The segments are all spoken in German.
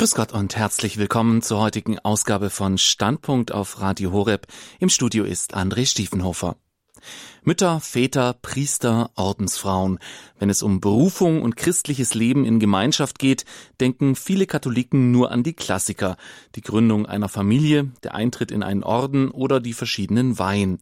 Grüß Gott und herzlich willkommen zur heutigen Ausgabe von Standpunkt auf Radio Horeb. Im Studio ist André Stiefenhofer. Mütter, Väter, Priester, Ordensfrauen. Wenn es um Berufung und christliches Leben in Gemeinschaft geht, denken viele Katholiken nur an die Klassiker. Die Gründung einer Familie, der Eintritt in einen Orden oder die verschiedenen Weihen.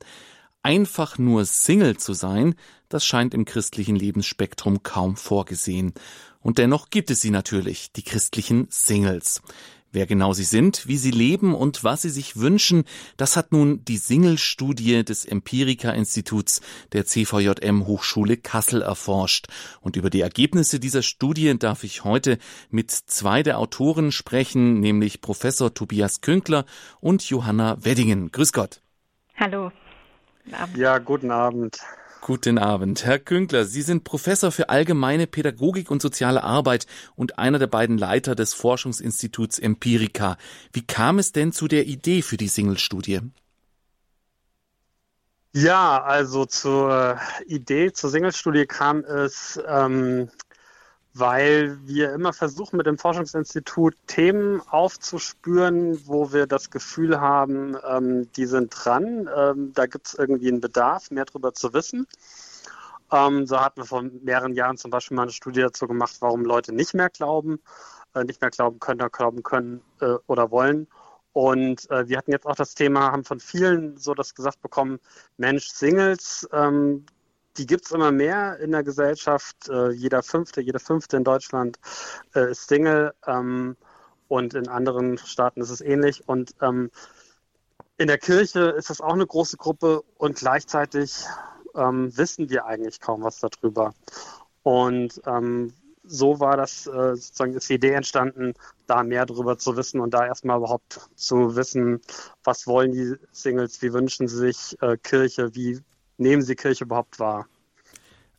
Einfach nur Single zu sein, das scheint im christlichen Lebensspektrum kaum vorgesehen. Und dennoch gibt es sie natürlich, die christlichen Singles. Wer genau sie sind, wie sie leben und was sie sich wünschen, das hat nun die Single-Studie des Empirica-Instituts der CVJM Hochschule Kassel erforscht. Und über die Ergebnisse dieser Studie darf ich heute mit zwei der Autoren sprechen, nämlich Professor Tobias Künkler und Johanna Weddingen. Grüß Gott. Hallo. Guten ja, guten Abend. Guten Abend. Herr Künkler, Sie sind Professor für allgemeine Pädagogik und soziale Arbeit und einer der beiden Leiter des Forschungsinstituts Empirica. Wie kam es denn zu der Idee für die Single-Studie? Ja, also zur Idee zur Single-Studie kam es ähm, weil wir immer versuchen, mit dem Forschungsinstitut Themen aufzuspüren, wo wir das Gefühl haben, ähm, die sind dran. Ähm, da gibt es irgendwie einen Bedarf, mehr darüber zu wissen. Ähm, so hatten wir vor mehreren Jahren zum Beispiel mal eine Studie dazu gemacht, warum Leute nicht mehr glauben, äh, nicht mehr glauben können oder glauben können äh, oder wollen. Und äh, wir hatten jetzt auch das Thema, haben von vielen so das gesagt bekommen, Mensch, Singles, ähm, die gibt es immer mehr in der Gesellschaft. Äh, jeder Fünfte, jede Fünfte in Deutschland äh, ist Single ähm, und in anderen Staaten ist es ähnlich. Und ähm, in der Kirche ist das auch eine große Gruppe und gleichzeitig ähm, wissen wir eigentlich kaum was darüber. Und ähm, so war das äh, sozusagen ist die Idee entstanden, da mehr darüber zu wissen und da erstmal überhaupt zu wissen, was wollen die Singles, wie wünschen sie sich äh, Kirche, wie nehmen sie Kirche überhaupt wahr?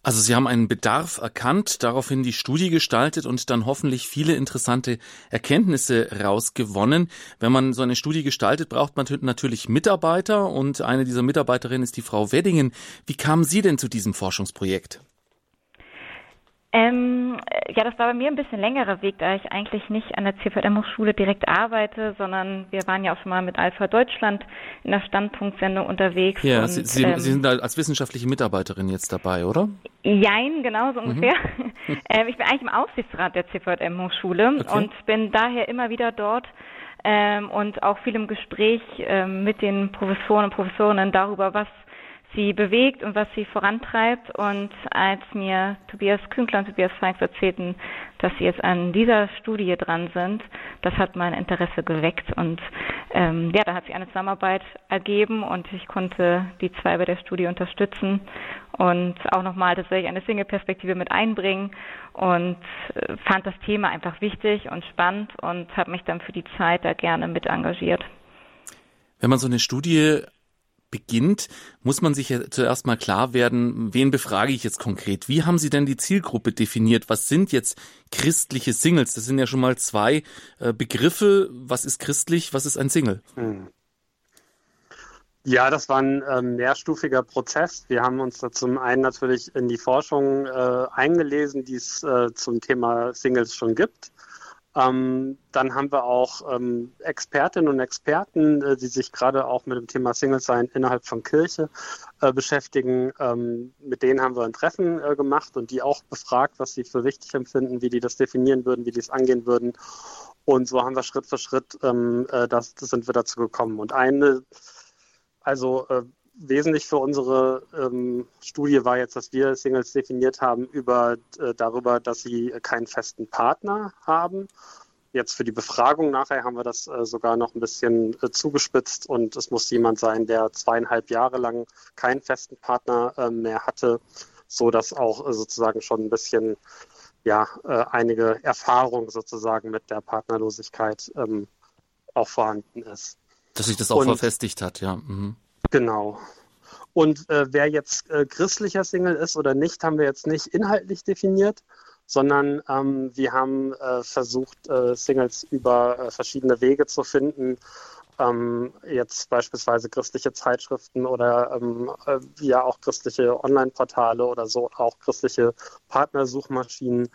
Also Sie haben einen Bedarf erkannt, daraufhin die Studie gestaltet und dann hoffentlich viele interessante Erkenntnisse rausgewonnen. Wenn man so eine Studie gestaltet, braucht man natürlich Mitarbeiter und eine dieser Mitarbeiterinnen ist die Frau Weddingen. Wie kamen Sie denn zu diesem Forschungsprojekt? Ähm, ja, das war bei mir ein bisschen längerer Weg, da ich eigentlich nicht an der CVM-Hochschule direkt arbeite, sondern wir waren ja auch schon mal mit Alpha Deutschland in der Standpunktsendung unterwegs. Ja, und, Sie, Sie, ähm, Sie, sind als wissenschaftliche Mitarbeiterin jetzt dabei, oder? Jein, genau so mhm. ungefähr. Mhm. ähm, ich bin eigentlich im Aufsichtsrat der CVM-Hochschule okay. und bin daher immer wieder dort ähm, und auch viel im Gespräch ähm, mit den Professoren und Professorinnen darüber, was sie bewegt und was sie vorantreibt. Und als mir Tobias Künkler und Tobias Feigs erzählten, dass sie jetzt an dieser Studie dran sind, das hat mein Interesse geweckt. Und ähm, ja, da hat sich eine Zusammenarbeit ergeben und ich konnte die zwei bei der Studie unterstützen und auch nochmal tatsächlich eine Single-Perspektive mit einbringen und äh, fand das Thema einfach wichtig und spannend und habe mich dann für die Zeit da gerne mit engagiert. Wenn man so eine Studie beginnt, muss man sich ja zuerst mal klar werden, wen befrage ich jetzt konkret? Wie haben Sie denn die Zielgruppe definiert? Was sind jetzt christliche Singles? Das sind ja schon mal zwei äh, Begriffe. Was ist christlich? Was ist ein Single? Hm. Ja, das war ein äh, mehrstufiger Prozess. Wir haben uns da zum einen natürlich in die Forschung äh, eingelesen, die es äh, zum Thema Singles schon gibt. Ähm, dann haben wir auch ähm, Expertinnen und Experten, äh, die sich gerade auch mit dem Thema Single Sein innerhalb von Kirche äh, beschäftigen. Ähm, mit denen haben wir ein Treffen äh, gemacht und die auch befragt, was sie für wichtig empfinden, wie die das definieren würden, wie die es angehen würden. Und so haben wir Schritt für Schritt, ähm, äh, das, das sind wir dazu gekommen. Und eine, also äh, wesentlich für unsere ähm, Studie war jetzt, dass wir Singles definiert haben über äh, darüber, dass sie keinen festen Partner haben. Jetzt für die Befragung nachher haben wir das äh, sogar noch ein bisschen äh, zugespitzt und es muss jemand sein, der zweieinhalb Jahre lang keinen festen Partner äh, mehr hatte, so dass auch äh, sozusagen schon ein bisschen ja äh, einige Erfahrung sozusagen mit der Partnerlosigkeit ähm, auch vorhanden ist. Dass sich das auch und, verfestigt hat, ja. Mhm. Genau. Und äh, wer jetzt äh, christlicher Single ist oder nicht, haben wir jetzt nicht inhaltlich definiert, sondern ähm, wir haben äh, versucht, äh, Singles über äh, verschiedene Wege zu finden. Ähm, jetzt beispielsweise christliche Zeitschriften oder ähm, äh, ja auch christliche Online-Portale oder so, auch christliche Partnersuchmaschinen,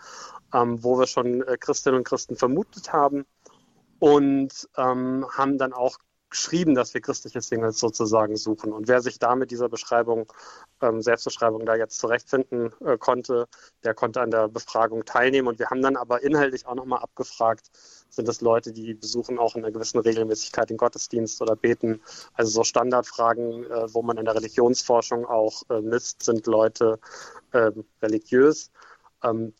ähm, wo wir schon Christinnen und Christen vermutet haben und ähm, haben dann auch geschrieben, dass wir christliche Singles sozusagen suchen. Und wer sich da mit dieser Beschreibung, ähm, Selbstbeschreibung da jetzt zurechtfinden äh, konnte, der konnte an der Befragung teilnehmen. Und wir haben dann aber inhaltlich auch nochmal abgefragt, sind es Leute, die besuchen auch in einer gewissen Regelmäßigkeit den Gottesdienst oder beten. Also so Standardfragen, äh, wo man in der Religionsforschung auch äh, misst, sind Leute äh, religiös. Ähm,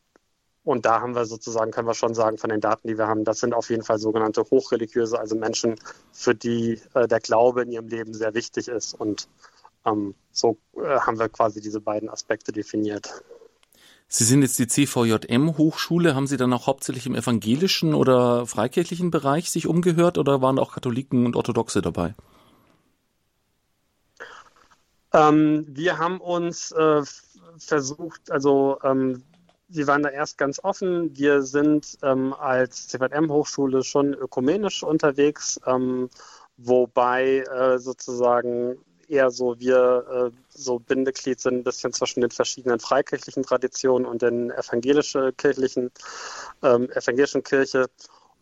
und da haben wir sozusagen, können wir schon sagen, von den Daten, die wir haben, das sind auf jeden Fall sogenannte Hochreligiöse, also Menschen, für die äh, der Glaube in ihrem Leben sehr wichtig ist. Und ähm, so äh, haben wir quasi diese beiden Aspekte definiert. Sie sind jetzt die CVJM-Hochschule. Haben Sie dann auch hauptsächlich im evangelischen oder freikirchlichen Bereich sich umgehört oder waren auch Katholiken und Orthodoxe dabei? Ähm, wir haben uns äh, versucht, also ähm, wir waren da erst ganz offen. Wir sind ähm, als CVM-Hochschule schon ökumenisch unterwegs, ähm, wobei äh, sozusagen eher so wir äh, so Bindeglied sind ein bisschen zwischen den verschiedenen freikirchlichen Traditionen und den evangelischen kirchlichen ähm, evangelischen Kirche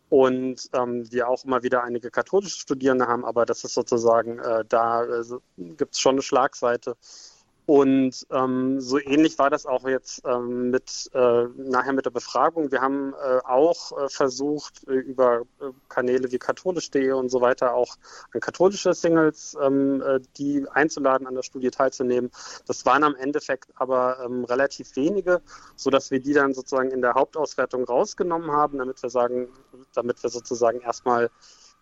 und ähm, wir auch immer wieder einige katholische Studierende haben, aber das ist sozusagen äh, da äh, gibt es schon eine Schlagseite und ähm, so ähnlich war das auch jetzt ähm, mit äh, nachher mit der Befragung. Wir haben äh, auch äh, versucht, äh, über äh, Kanäle wie katholisch.de und so weiter auch an katholische Singles ähm, äh, die einzuladen, an der Studie teilzunehmen. Das waren am Endeffekt aber ähm, relativ wenige, so dass wir die dann sozusagen in der Hauptauswertung rausgenommen haben, damit wir sagen, damit wir sozusagen erstmal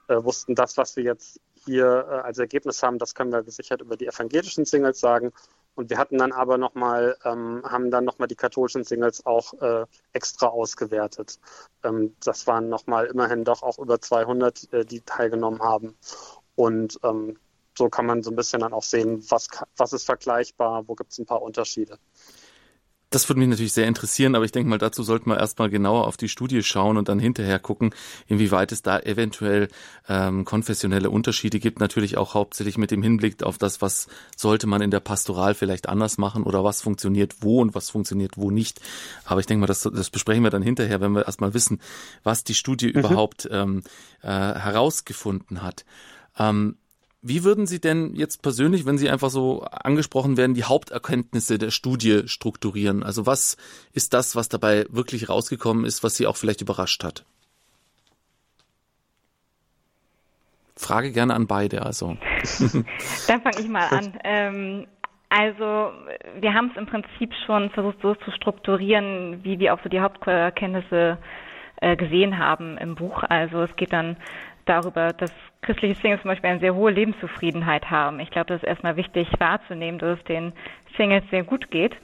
äh, wussten, das, was wir jetzt hier äh, als Ergebnis haben, das können wir gesichert über die evangelischen Singles sagen. Und wir hatten dann aber nochmal, ähm, haben dann nochmal die katholischen Singles auch äh, extra ausgewertet. Ähm, das waren nochmal immerhin doch auch über 200, äh, die teilgenommen haben. Und ähm, so kann man so ein bisschen dann auch sehen, was, was ist vergleichbar, wo gibt es ein paar Unterschiede. Das würde mich natürlich sehr interessieren, aber ich denke mal, dazu sollten wir erstmal genauer auf die Studie schauen und dann hinterher gucken, inwieweit es da eventuell ähm, konfessionelle Unterschiede gibt. Natürlich auch hauptsächlich mit dem Hinblick auf das, was sollte man in der Pastoral vielleicht anders machen oder was funktioniert wo und was funktioniert wo nicht. Aber ich denke mal, das, das besprechen wir dann hinterher, wenn wir erstmal wissen, was die Studie mhm. überhaupt ähm, äh, herausgefunden hat. Ähm, wie würden Sie denn jetzt persönlich, wenn Sie einfach so angesprochen werden, die Haupterkenntnisse der Studie strukturieren? Also was ist das, was dabei wirklich rausgekommen ist, was Sie auch vielleicht überrascht hat? Frage gerne an beide, also. Dann fange ich mal an. Ähm, also wir haben es im Prinzip schon versucht so zu strukturieren, wie wir auch so die Haupterkenntnisse äh, gesehen haben im Buch. Also es geht dann darüber, dass christliche Singles zum Beispiel eine sehr hohe Lebenszufriedenheit haben. Ich glaube, das ist erstmal wichtig wahrzunehmen, dass es den Singles sehr gut geht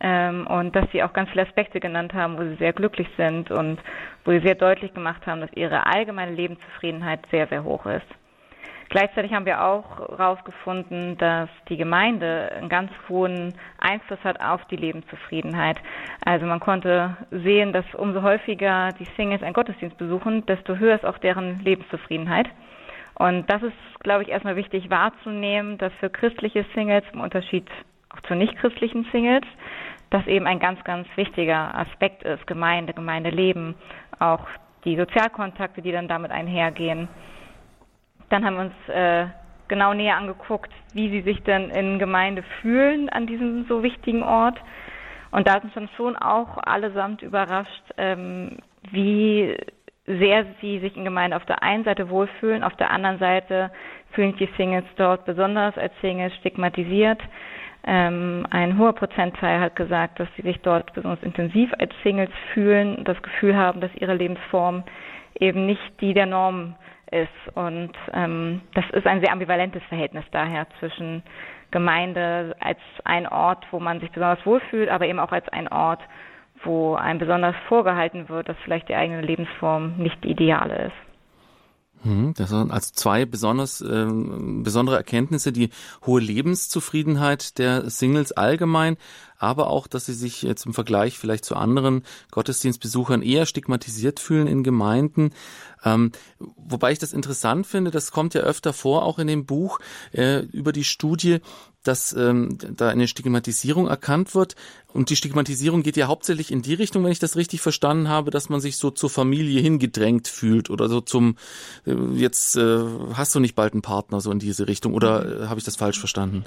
ähm, und dass sie auch ganz viele Aspekte genannt haben, wo sie sehr glücklich sind und wo sie sehr deutlich gemacht haben, dass ihre allgemeine Lebenszufriedenheit sehr, sehr hoch ist. Gleichzeitig haben wir auch herausgefunden, dass die Gemeinde einen ganz hohen Einfluss hat auf die Lebenszufriedenheit. Also man konnte sehen, dass umso häufiger die Singles einen Gottesdienst besuchen, desto höher ist auch deren Lebenszufriedenheit. Und das ist, glaube ich, erstmal wichtig wahrzunehmen, dass für christliche Singles im Unterschied auch zu nichtchristlichen Singles, das eben ein ganz, ganz wichtiger Aspekt ist, Gemeinde, Gemeindeleben, auch die Sozialkontakte, die dann damit einhergehen. Dann haben wir uns äh, genau näher angeguckt, wie sie sich denn in Gemeinde fühlen an diesem so wichtigen Ort. Und da sind uns schon auch allesamt überrascht, ähm, wie sehr sie sich in Gemeinde auf der einen Seite wohlfühlen, auf der anderen Seite fühlen sich die Singles dort besonders als Singles stigmatisiert. Ähm, ein hoher Prozentteil hat gesagt, dass sie sich dort besonders intensiv als Singles fühlen, das Gefühl haben, dass ihre Lebensform eben nicht die der Norm ist. Und ähm, das ist ein sehr ambivalentes Verhältnis daher zwischen Gemeinde als ein Ort, wo man sich besonders wohlfühlt, aber eben auch als ein Ort, wo einem besonders vorgehalten wird, dass vielleicht die eigene Lebensform nicht die ideale ist. Hm, das sind also zwei besonders äh, besondere Erkenntnisse, die hohe Lebenszufriedenheit der Singles allgemein, aber auch, dass sie sich jetzt im Vergleich vielleicht zu anderen Gottesdienstbesuchern eher stigmatisiert fühlen in Gemeinden. Ähm, wobei ich das interessant finde, das kommt ja öfter vor, auch in dem Buch äh, über die Studie, dass ähm, da eine Stigmatisierung erkannt wird. Und die Stigmatisierung geht ja hauptsächlich in die Richtung, wenn ich das richtig verstanden habe, dass man sich so zur Familie hingedrängt fühlt oder so zum, äh, jetzt äh, hast du nicht bald einen Partner, so in diese Richtung. Oder mhm. äh, habe ich das falsch verstanden?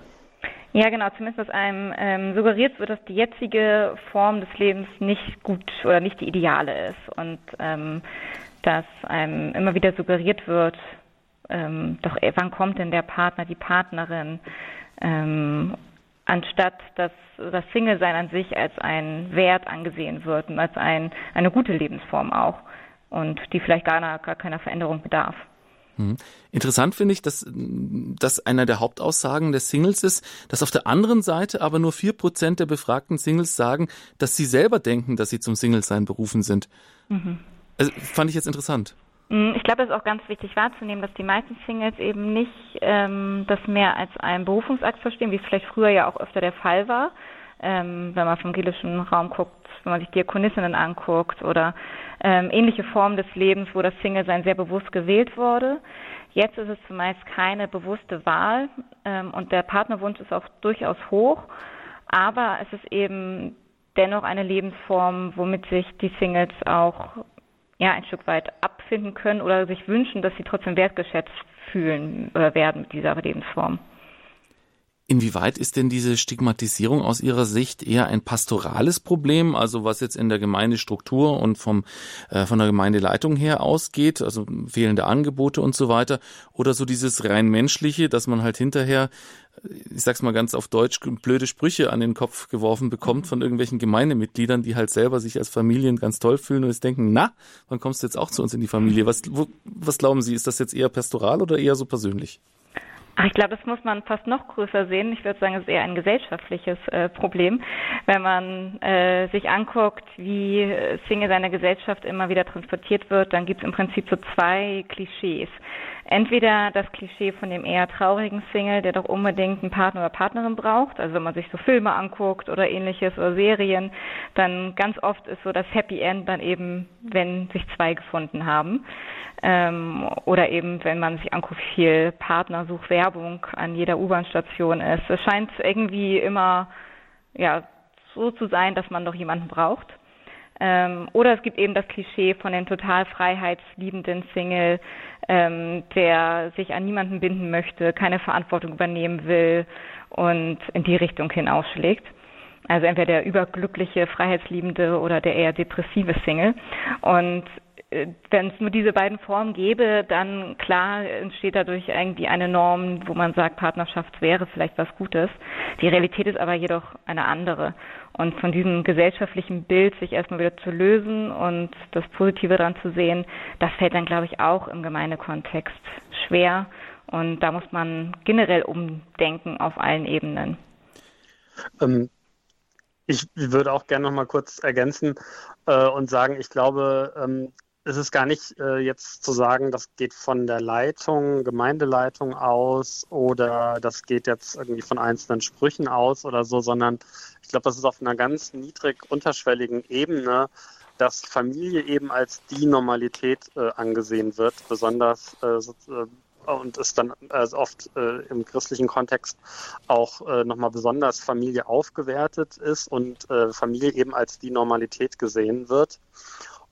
Ja, genau. Zumindest dass einem ähm, suggeriert wird, dass die jetzige Form des Lebens nicht gut oder nicht die ideale ist und ähm, dass einem immer wieder suggeriert wird, ähm, doch wann kommt denn der Partner, die Partnerin, ähm, anstatt dass das Single-Sein an sich als ein Wert angesehen wird und als ein, eine gute Lebensform auch und die vielleicht gar, gar keiner Veränderung bedarf. Mhm. Interessant finde ich, dass das einer der Hauptaussagen des Singles ist, dass auf der anderen Seite aber nur vier Prozent der befragten Singles sagen, dass sie selber denken, dass sie zum Single-Sein berufen sind. Mhm. Also, fand ich jetzt interessant. Mm, ich glaube, es ist auch ganz wichtig wahrzunehmen, dass die meisten Singles eben nicht ähm, das mehr als einen Berufungsakt verstehen, wie es vielleicht früher ja auch öfter der Fall war. Ähm, wenn man vom gelischen Raum guckt, wenn man sich Diakonissinnen anguckt oder ähm, ähnliche Formen des Lebens, wo das Single-Sein sehr bewusst gewählt wurde. Jetzt ist es zumeist keine bewusste Wahl ähm, und der Partnerwunsch ist auch durchaus hoch, aber es ist eben dennoch eine Lebensform, womit sich die Singles auch ja ein Stück weit abfinden können oder sich wünschen, dass sie trotzdem wertgeschätzt fühlen oder werden mit dieser Lebensform. Inwieweit ist denn diese Stigmatisierung aus Ihrer Sicht eher ein pastorales Problem, also was jetzt in der Gemeindestruktur und vom, äh, von der Gemeindeleitung her ausgeht, also fehlende Angebote und so weiter, oder so dieses rein menschliche, dass man halt hinterher, ich sag's mal ganz auf Deutsch, blöde Sprüche an den Kopf geworfen bekommt von irgendwelchen Gemeindemitgliedern, die halt selber sich als Familien ganz toll fühlen und jetzt denken, na, wann kommst du jetzt auch zu uns in die Familie? Was, wo, was glauben Sie, ist das jetzt eher pastoral oder eher so persönlich? Ich glaube, das muss man fast noch größer sehen. Ich würde sagen, es ist eher ein gesellschaftliches äh, Problem, wenn man äh, sich anguckt, wie äh, Single seiner Gesellschaft immer wieder transportiert wird. Dann gibt es im Prinzip so zwei Klischees. Entweder das Klischee von dem eher traurigen Single, der doch unbedingt einen Partner oder Partnerin braucht. Also wenn man sich so Filme anguckt oder ähnliches oder Serien, dann ganz oft ist so das Happy End dann eben, wenn sich zwei gefunden haben. Ähm, oder eben, wenn man sich anguckt, wie viel Partnersuchwerbung an jeder U-Bahn-Station ist. Es scheint irgendwie immer ja, so zu sein, dass man doch jemanden braucht. Ähm, oder es gibt eben das Klischee von dem total freiheitsliebenden Single, ähm, der sich an niemanden binden möchte, keine Verantwortung übernehmen will und in die Richtung hinausschlägt. Also entweder der überglückliche, freiheitsliebende oder der eher depressive Single. Und wenn es nur diese beiden Formen gäbe, dann klar entsteht dadurch irgendwie eine Norm, wo man sagt, Partnerschaft wäre vielleicht was Gutes. Die Realität ist aber jedoch eine andere. Und von diesem gesellschaftlichen Bild sich erstmal wieder zu lösen und das Positive daran zu sehen, das fällt dann, glaube ich, auch im Gemeindekontext schwer. Und da muss man generell umdenken auf allen Ebenen. Ähm, ich würde auch gerne noch mal kurz ergänzen äh, und sagen, ich glaube, ähm, es ist gar nicht äh, jetzt zu sagen, das geht von der Leitung, Gemeindeleitung aus oder das geht jetzt irgendwie von einzelnen Sprüchen aus oder so, sondern ich glaube, das ist auf einer ganz niedrig unterschwelligen Ebene, dass Familie eben als die Normalität äh, angesehen wird, besonders äh, so, äh, und ist dann also oft äh, im christlichen Kontext auch äh, nochmal besonders Familie aufgewertet ist und äh, Familie eben als die Normalität gesehen wird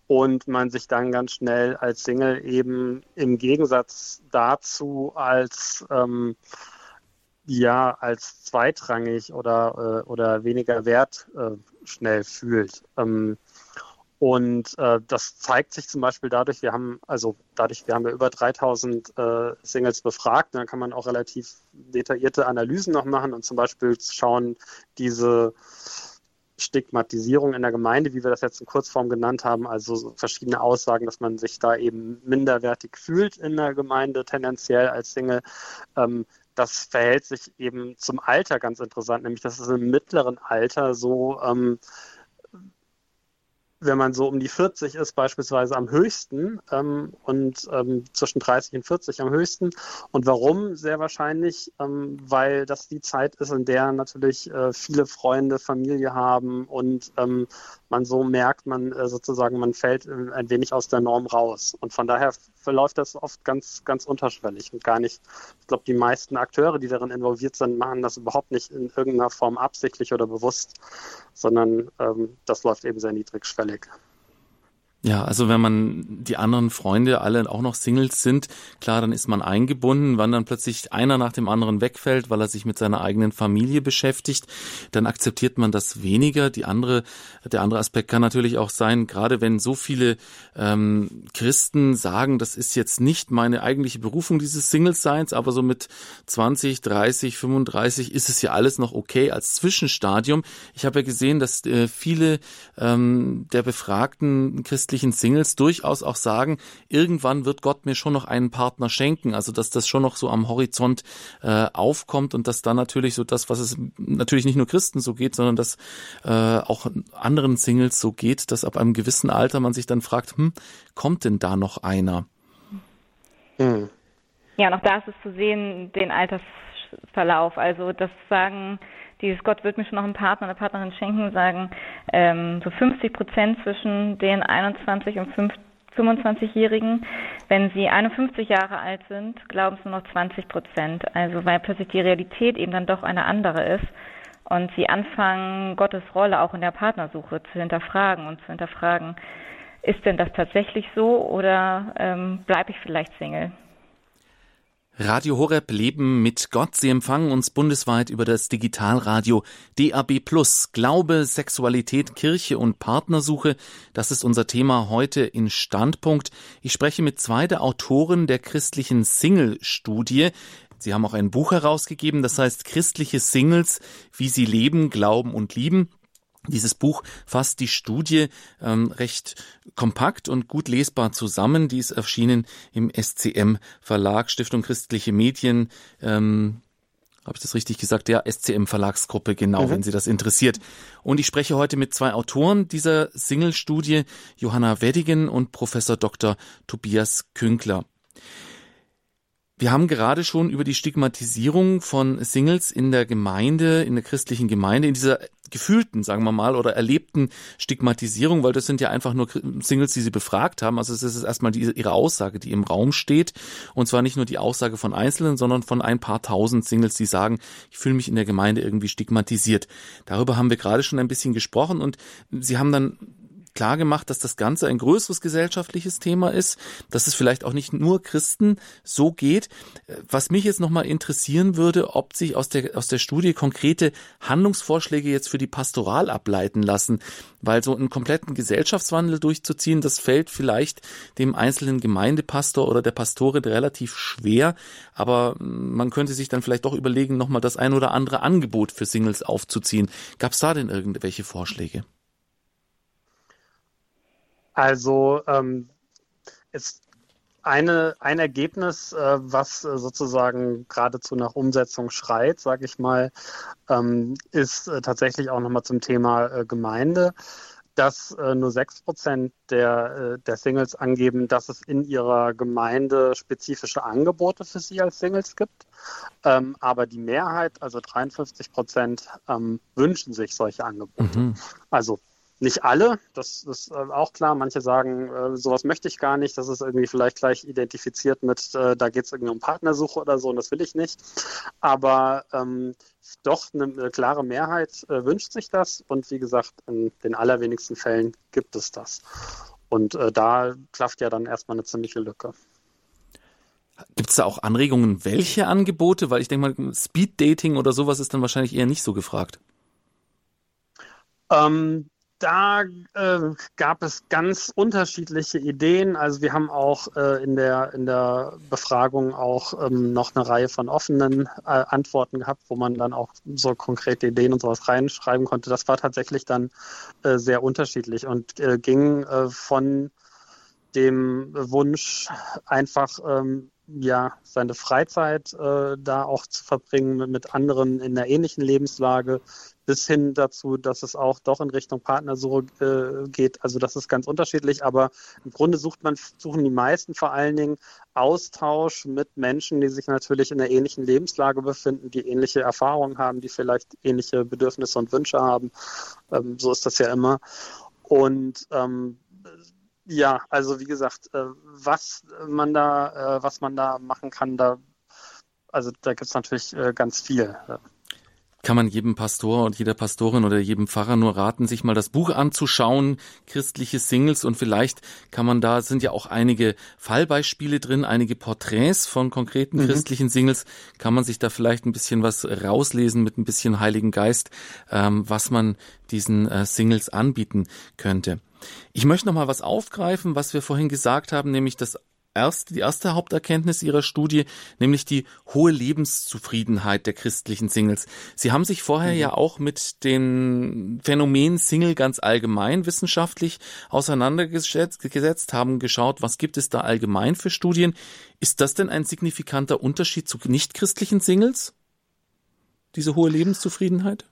und man sich dann ganz schnell als Single eben im Gegensatz dazu als ähm, ja als zweitrangig oder äh, oder weniger wert äh, schnell fühlt. Ähm, und äh, das zeigt sich zum Beispiel dadurch, wir haben also dadurch, wir haben ja über 3000 äh, Singles befragt, dann kann man auch relativ detaillierte Analysen noch machen und zum Beispiel schauen, diese Stigmatisierung in der Gemeinde, wie wir das jetzt in Kurzform genannt haben, also verschiedene Aussagen, dass man sich da eben minderwertig fühlt in der Gemeinde, tendenziell als Single. Ähm, das verhält sich eben zum Alter ganz interessant, nämlich dass es im mittleren Alter so ähm, wenn man so um die 40 ist, beispielsweise am höchsten ähm, und ähm, zwischen 30 und 40 am höchsten. Und warum? Sehr wahrscheinlich, ähm, weil das die Zeit ist, in der natürlich äh, viele Freunde, Familie haben und ähm, man so merkt, man äh, sozusagen, man fällt äh, ein wenig aus der Norm raus. Und von daher verläuft das oft ganz, ganz unterschwellig und gar nicht. Ich glaube, die meisten Akteure, die darin involviert sind, machen das überhaupt nicht in irgendeiner Form absichtlich oder bewusst, sondern ähm, das läuft eben sehr niedrigschwellig. عليك. Ja, also wenn man die anderen Freunde alle auch noch Singles sind, klar, dann ist man eingebunden. Wann dann plötzlich einer nach dem anderen wegfällt, weil er sich mit seiner eigenen Familie beschäftigt, dann akzeptiert man das weniger. Die andere, der andere Aspekt kann natürlich auch sein, gerade wenn so viele ähm, Christen sagen, das ist jetzt nicht meine eigentliche Berufung dieses Singles-Seins, aber so mit 20, 30, 35 ist es ja alles noch okay als Zwischenstadium. Ich habe ja gesehen, dass äh, viele ähm, der befragten Christen christlichen Singles durchaus auch sagen, irgendwann wird Gott mir schon noch einen Partner schenken. Also dass das schon noch so am Horizont äh, aufkommt und dass dann natürlich so das, was es natürlich nicht nur Christen so geht, sondern dass äh, auch anderen Singles so geht, dass ab einem gewissen Alter man sich dann fragt, hm, kommt denn da noch einer? Hm. Ja, noch da ist es zu sehen, den Altersverlauf. Also das sagen dieses Gott wird mir schon noch einen Partner, eine Partnerin schenken, sagen ähm, so 50 Prozent zwischen den 21 und 25-Jährigen. Wenn sie 51 Jahre alt sind, glauben es nur noch 20 Prozent. Also weil plötzlich die Realität eben dann doch eine andere ist und sie anfangen, Gottes Rolle auch in der Partnersuche zu hinterfragen und zu hinterfragen, ist denn das tatsächlich so oder ähm, bleibe ich vielleicht Single? Radio Horeb Leben mit Gott. Sie empfangen uns bundesweit über das Digitalradio DAB+. Glaube, Sexualität, Kirche und Partnersuche. Das ist unser Thema heute in Standpunkt. Ich spreche mit zwei der Autoren der christlichen Single-Studie. Sie haben auch ein Buch herausgegeben, das heißt Christliche Singles, wie sie leben, glauben und lieben. Dieses Buch fasst die Studie ähm, recht kompakt und gut lesbar zusammen. Die ist erschienen im SCM Verlag, Stiftung Christliche Medien. Ähm, habe ich das richtig gesagt? Ja, SCM Verlagsgruppe, genau, mhm. wenn Sie das interessiert. Und ich spreche heute mit zwei Autoren dieser Single-Studie, Johanna Weddigen und Professor Dr. Tobias Künkler. Wir haben gerade schon über die Stigmatisierung von Singles in der Gemeinde, in der christlichen Gemeinde, in dieser gefühlten, sagen wir mal, oder erlebten Stigmatisierung, weil das sind ja einfach nur Singles, die sie befragt haben. Also es ist erstmal die, ihre Aussage, die im Raum steht. Und zwar nicht nur die Aussage von Einzelnen, sondern von ein paar tausend Singles, die sagen, ich fühle mich in der Gemeinde irgendwie stigmatisiert. Darüber haben wir gerade schon ein bisschen gesprochen und sie haben dann klar gemacht, dass das Ganze ein größeres gesellschaftliches Thema ist, dass es vielleicht auch nicht nur Christen so geht. Was mich jetzt nochmal interessieren würde, ob sich aus der, aus der Studie konkrete Handlungsvorschläge jetzt für die Pastoral ableiten lassen, weil so einen kompletten Gesellschaftswandel durchzuziehen, das fällt vielleicht dem einzelnen Gemeindepastor oder der Pastorin relativ schwer, aber man könnte sich dann vielleicht doch überlegen, nochmal das ein oder andere Angebot für Singles aufzuziehen. Gab es da denn irgendwelche Vorschläge? Also ähm, ist eine, ein Ergebnis, äh, was äh, sozusagen geradezu nach Umsetzung schreit, sage ich mal, ähm, ist äh, tatsächlich auch nochmal zum Thema äh, Gemeinde, dass äh, nur 6% der, äh, der Singles angeben, dass es in ihrer Gemeinde spezifische Angebote für sie als Singles gibt. Ähm, aber die Mehrheit, also 53 Prozent, ähm, wünschen sich solche Angebote. Mhm. Also nicht alle, das ist äh, auch klar. Manche sagen, äh, sowas möchte ich gar nicht. Das ist irgendwie vielleicht gleich identifiziert mit, äh, da geht es irgendwie um Partnersuche oder so und das will ich nicht. Aber ähm, doch eine, eine, klare Mehrheit äh, wünscht sich das und wie gesagt, in den allerwenigsten Fällen gibt es das. Und äh, da klafft ja dann erstmal eine ziemliche Lücke. Gibt es da auch Anregungen, welche Angebote? Weil ich denke mal, Speed Dating oder sowas ist dann wahrscheinlich eher nicht so gefragt. Ähm, da äh, gab es ganz unterschiedliche Ideen. Also wir haben auch äh, in, der, in der Befragung auch ähm, noch eine Reihe von offenen äh, Antworten gehabt, wo man dann auch so konkrete Ideen und sowas reinschreiben konnte. Das war tatsächlich dann äh, sehr unterschiedlich und äh, ging äh, von dem Wunsch einfach ähm, ja seine Freizeit da auch zu verbringen mit, mit anderen in einer ähnlichen Lebenslage bis hin dazu, dass es auch doch in Richtung Partnersuche äh, geht. Also das ist ganz unterschiedlich, aber im Grunde sucht man, suchen die meisten vor allen Dingen Austausch mit Menschen, die sich natürlich in einer ähnlichen Lebenslage befinden, die ähnliche Erfahrungen haben, die vielleicht ähnliche Bedürfnisse und Wünsche haben. Ähm, so ist das ja immer. Und ähm, ja, also wie gesagt, äh, was man da, äh, was man da machen kann, da, also da gibt es natürlich äh, ganz viel kann man jedem Pastor und jeder Pastorin oder jedem Pfarrer nur raten, sich mal das Buch anzuschauen, christliche Singles und vielleicht kann man da, sind ja auch einige Fallbeispiele drin, einige Porträts von konkreten mhm. christlichen Singles, kann man sich da vielleicht ein bisschen was rauslesen mit ein bisschen Heiligen Geist, ähm, was man diesen äh, Singles anbieten könnte. Ich möchte noch mal was aufgreifen, was wir vorhin gesagt haben, nämlich das erste, die erste Haupterkenntnis Ihrer Studie, nämlich die hohe Lebenszufriedenheit der christlichen Singles. Sie haben sich vorher mhm. ja auch mit dem Phänomen Single ganz allgemein wissenschaftlich auseinandergesetzt, haben geschaut, was gibt es da allgemein für Studien. Ist das denn ein signifikanter Unterschied zu nichtchristlichen Singles? Diese hohe Lebenszufriedenheit?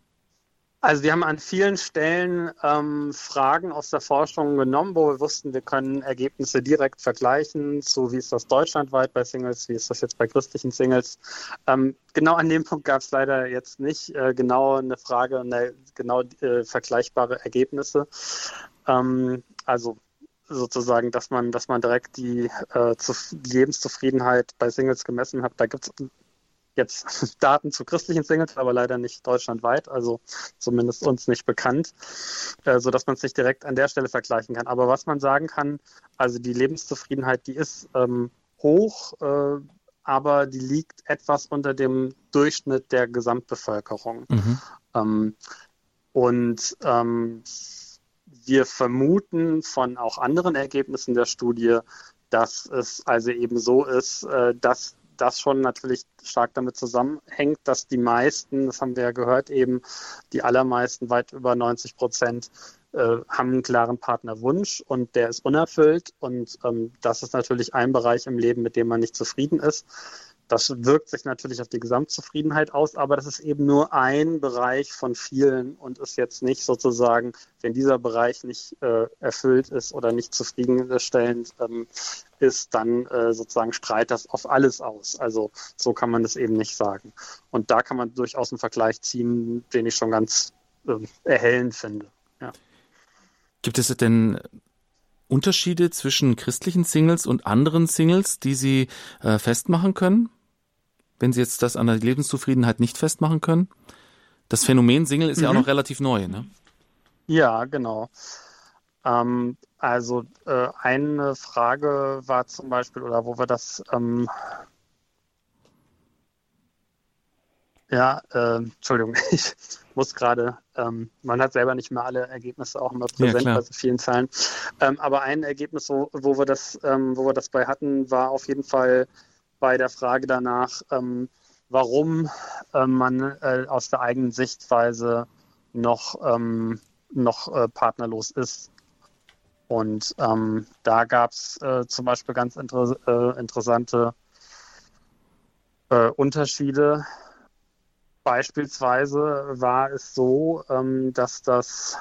Also wir haben an vielen Stellen ähm, Fragen aus der Forschung genommen, wo wir wussten, wir können Ergebnisse direkt vergleichen, so wie ist das deutschlandweit bei Singles, wie ist das jetzt bei christlichen Singles. Ähm, genau an dem Punkt gab es leider jetzt nicht äh, genau eine Frage, eine, genau äh, vergleichbare Ergebnisse. Ähm, also sozusagen, dass man, dass man direkt die äh, Lebenszufriedenheit bei Singles gemessen hat. Da gibt es jetzt Daten zu christlichen Singles, aber leider nicht deutschlandweit, also zumindest uns nicht bekannt, äh, sodass man es nicht direkt an der Stelle vergleichen kann. Aber was man sagen kann, also die Lebenszufriedenheit, die ist ähm, hoch, äh, aber die liegt etwas unter dem Durchschnitt der Gesamtbevölkerung. Mhm. Ähm, und ähm, wir vermuten von auch anderen Ergebnissen der Studie, dass es also eben so ist, äh, dass das schon natürlich stark damit zusammenhängt, dass die meisten, das haben wir ja gehört, eben die allermeisten, weit über 90 Prozent, äh, haben einen klaren Partnerwunsch und der ist unerfüllt. Und ähm, das ist natürlich ein Bereich im Leben, mit dem man nicht zufrieden ist. Das wirkt sich natürlich auf die Gesamtzufriedenheit aus, aber das ist eben nur ein Bereich von vielen und ist jetzt nicht sozusagen, wenn dieser Bereich nicht äh, erfüllt ist oder nicht zufriedenstellend ähm, ist, dann äh, sozusagen strahlt das auf alles aus. Also so kann man das eben nicht sagen. Und da kann man durchaus einen Vergleich ziehen, den ich schon ganz äh, erhellend finde. Ja. Gibt es denn Unterschiede zwischen christlichen Singles und anderen Singles, die Sie äh, festmachen können? Wenn Sie jetzt das an der Lebenszufriedenheit nicht festmachen können? Das Phänomen Single ist mhm. ja auch mhm. noch relativ neu, ne? Ja, genau. Ähm, also äh, eine Frage war zum Beispiel, oder wo wir das ähm, ja, äh, Entschuldigung, ich muss gerade, ähm, man hat selber nicht mehr alle Ergebnisse auch immer präsent ja, bei so vielen Zahlen. Ähm, aber ein Ergebnis, wo, wo wir das, ähm, wo wir das bei hatten, war auf jeden Fall bei der Frage danach, ähm, warum äh, man äh, aus der eigenen Sichtweise noch, ähm, noch äh, partnerlos ist. Und ähm, da gab es äh, zum Beispiel ganz inter äh, interessante äh, Unterschiede. Beispielsweise war es so, ähm, dass das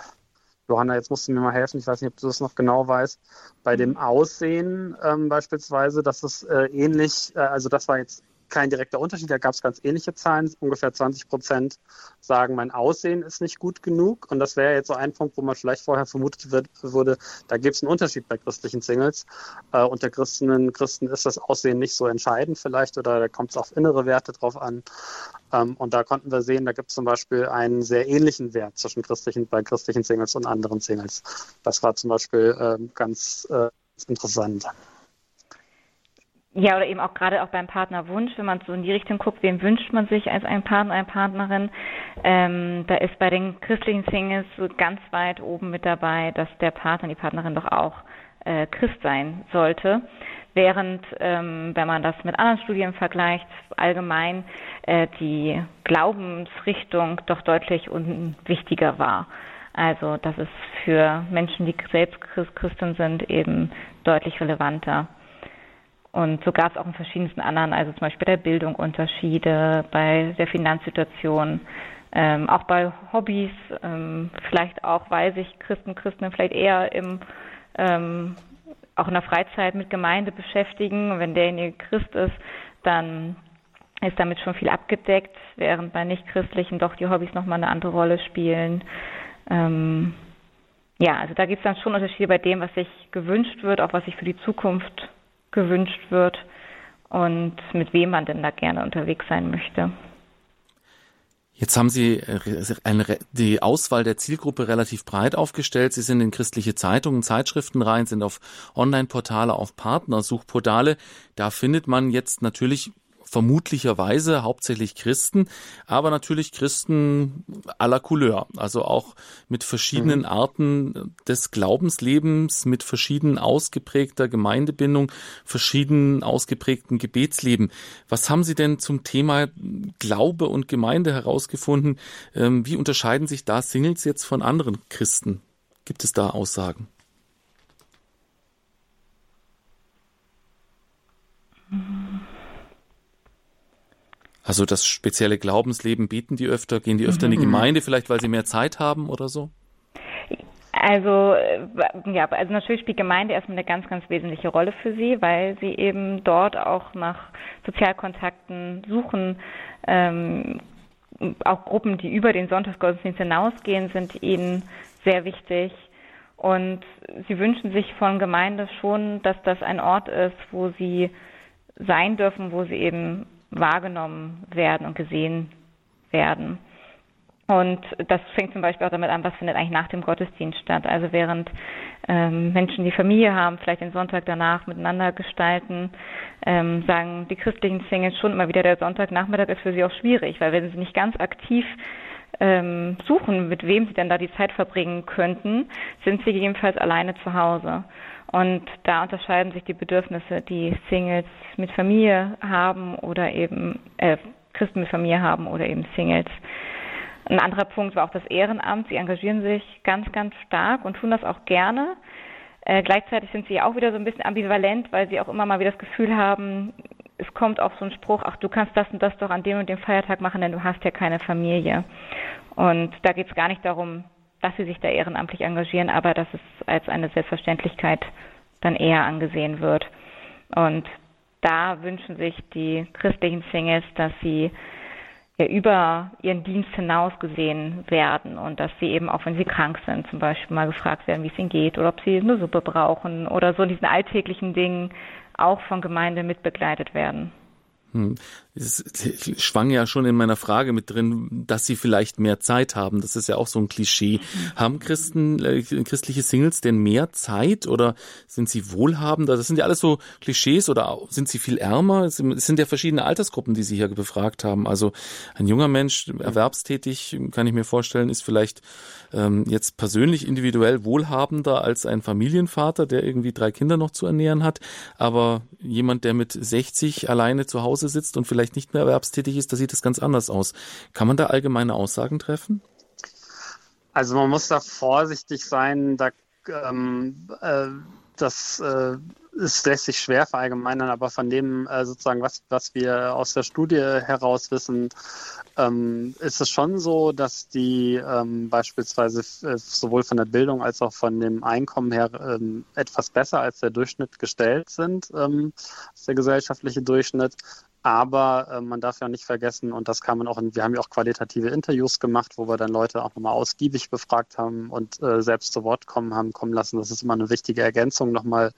Johanna, jetzt musst du mir mal helfen, ich weiß nicht, ob du das noch genau weißt, bei dem mhm. Aussehen ähm, beispielsweise, dass es äh, ähnlich, äh, also das war jetzt kein direkter Unterschied, da gab es ganz ähnliche Zahlen. Ungefähr 20 Prozent sagen, mein Aussehen ist nicht gut genug. Und das wäre jetzt so ein Punkt, wo man vielleicht vorher vermutet wird, würde, da gibt es einen Unterschied bei christlichen Singles. Äh, unter Christinnen Christen ist das Aussehen nicht so entscheidend vielleicht oder da kommt es auf innere Werte drauf an. Ähm, und da konnten wir sehen, da gibt es zum Beispiel einen sehr ähnlichen Wert zwischen christlichen, bei christlichen Singles und anderen Singles. Das war zum Beispiel äh, ganz äh, interessant. Ja, oder eben auch gerade auch beim Partnerwunsch, wenn man so in die Richtung guckt, wem wünscht man sich als ein Partner, eine Partnerin, ähm, da ist bei den christlichen Singles so ganz weit oben mit dabei, dass der Partner, die Partnerin doch auch äh, Christ sein sollte. Während, ähm, wenn man das mit anderen Studien vergleicht, allgemein äh, die Glaubensrichtung doch deutlich unwichtiger war. Also das ist für Menschen, die selbst Christen sind, eben deutlich relevanter. Und so gab es auch in verschiedensten anderen, also zum Beispiel bei der Bildung Unterschiede, bei der Finanzsituation, ähm, auch bei Hobbys, ähm, vielleicht auch, weil sich Christen Christen vielleicht eher im ähm, auch in der Freizeit mit Gemeinde beschäftigen. Wenn derjenige Christ ist, dann ist damit schon viel abgedeckt, während bei Nichtchristlichen doch die Hobbys nochmal eine andere Rolle spielen. Ähm, ja, also da gibt es dann schon Unterschiede bei dem, was sich gewünscht wird, auch was sich für die Zukunft gewünscht wird und mit wem man denn da gerne unterwegs sein möchte. Jetzt haben Sie äh, die Auswahl der Zielgruppe relativ breit aufgestellt. Sie sind in christliche Zeitungen, Zeitschriften rein, sind auf Online-Portale, auf Partnersuchportale. Da findet man jetzt natürlich vermutlicherweise hauptsächlich Christen, aber natürlich Christen aller Couleur, also auch mit verschiedenen mhm. Arten des Glaubenslebens, mit verschieden ausgeprägter Gemeindebindung, verschieden ausgeprägten Gebetsleben. Was haben Sie denn zum Thema Glaube und Gemeinde herausgefunden? Ähm, wie unterscheiden sich da Singles jetzt von anderen Christen? Gibt es da Aussagen? Also das spezielle Glaubensleben bieten die öfter, gehen die öfter mhm. in die mhm. Gemeinde, vielleicht weil sie mehr Zeit haben oder so? Also äh, ja, also natürlich spielt Gemeinde erstmal eine ganz, ganz wesentliche Rolle für sie, weil sie eben dort auch nach Sozialkontakten suchen. Ähm, auch Gruppen, die über den Sonntagsgottesdienst hinausgehen, sind ihnen sehr wichtig. Und sie wünschen sich von Gemeinde schon, dass das ein Ort ist, wo sie sein dürfen, wo sie eben wahrgenommen werden und gesehen werden. Und das fängt zum Beispiel auch damit an, was findet eigentlich nach dem Gottesdienst statt. Also während ähm, Menschen die Familie haben, vielleicht den Sonntag danach miteinander gestalten, ähm, sagen die christlichen Singles schon immer wieder, der Sonntagnachmittag ist für sie auch schwierig, weil wenn sie nicht ganz aktiv ähm, suchen, mit wem sie denn da die Zeit verbringen könnten, sind sie gegebenenfalls alleine zu Hause. Und da unterscheiden sich die Bedürfnisse, die Singles mit Familie haben oder eben äh, Christen mit Familie haben oder eben Singles. Ein anderer Punkt war auch das Ehrenamt. Sie engagieren sich ganz, ganz stark und tun das auch gerne. Äh, gleichzeitig sind sie auch wieder so ein bisschen ambivalent, weil sie auch immer mal wieder das Gefühl haben, es kommt auch so ein Spruch, ach, du kannst das und das doch an dem und dem Feiertag machen, denn du hast ja keine Familie. Und da geht es gar nicht darum, dass sie sich da ehrenamtlich engagieren, aber dass es als eine Selbstverständlichkeit dann eher angesehen wird. Und da wünschen sich die christlichen Singles, dass sie ja über ihren Dienst hinaus gesehen werden und dass sie eben auch wenn sie krank sind, zum Beispiel mal gefragt werden, wie es ihnen geht oder ob sie eine Suppe brauchen oder so in diesen alltäglichen Dingen auch von Gemeinde mitbegleitet werden. Hm. Es schwang ja schon in meiner Frage mit drin, dass sie vielleicht mehr Zeit haben. Das ist ja auch so ein Klischee. Haben Christen, äh, christliche Singles denn mehr Zeit oder sind sie wohlhabender? Das sind ja alles so Klischees oder sind sie viel ärmer? Es sind ja verschiedene Altersgruppen, die Sie hier befragt haben. Also ein junger Mensch, erwerbstätig, kann ich mir vorstellen, ist vielleicht ähm, jetzt persönlich individuell wohlhabender als ein Familienvater, der irgendwie drei Kinder noch zu ernähren hat. Aber jemand, der mit 60 alleine zu Hause sitzt und vielleicht nicht mehr erwerbstätig ist, da sieht es ganz anders aus. Kann man da allgemeine Aussagen treffen? Also man muss da vorsichtig sein, da ähm, äh, das äh, es lässt sich schwer verallgemeinern, aber von dem äh, sozusagen, was, was wir aus der Studie heraus wissen, ähm, ist es schon so, dass die ähm, beispielsweise äh, sowohl von der Bildung als auch von dem Einkommen her ähm, etwas besser als der Durchschnitt gestellt sind, ähm, als der gesellschaftliche Durchschnitt. Aber äh, man darf ja nicht vergessen, und das kann man auch, in, wir haben ja auch qualitative Interviews gemacht, wo wir dann Leute auch nochmal ausgiebig befragt haben und äh, selbst zu Wort kommen haben kommen lassen. Das ist immer eine wichtige Ergänzung nochmal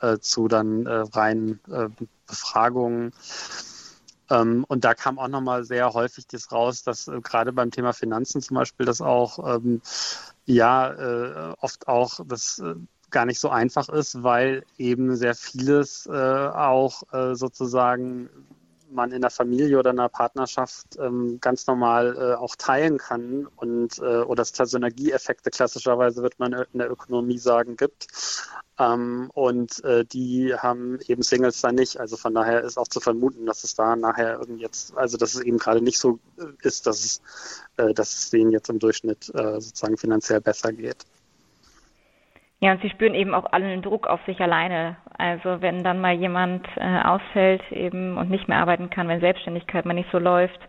äh, zu dann äh, reinen äh, Befragungen. Ähm, und da kam auch nochmal sehr häufig das raus, dass äh, gerade beim Thema Finanzen zum Beispiel das auch ähm, ja oft auch das gar nicht so einfach ist, weil eben sehr vieles auch sozusagen man in der Familie oder in einer Partnerschaft ähm, ganz normal äh, auch teilen kann und äh, oder es da Synergieeffekte klassischerweise wird man in der Ökonomie sagen gibt. Ähm, und äh, die haben eben Singles da nicht. Also von daher ist auch zu vermuten dass es da nachher irgendwie jetzt also dass es eben gerade nicht so äh, ist dass es äh, dass es denen jetzt im Durchschnitt äh, sozusagen finanziell besser geht Ja, und sie spüren eben auch alle den Druck auf sich alleine. Also wenn dann mal jemand äh, ausfällt eben und nicht mehr arbeiten kann, wenn Selbstständigkeit mal nicht so läuft.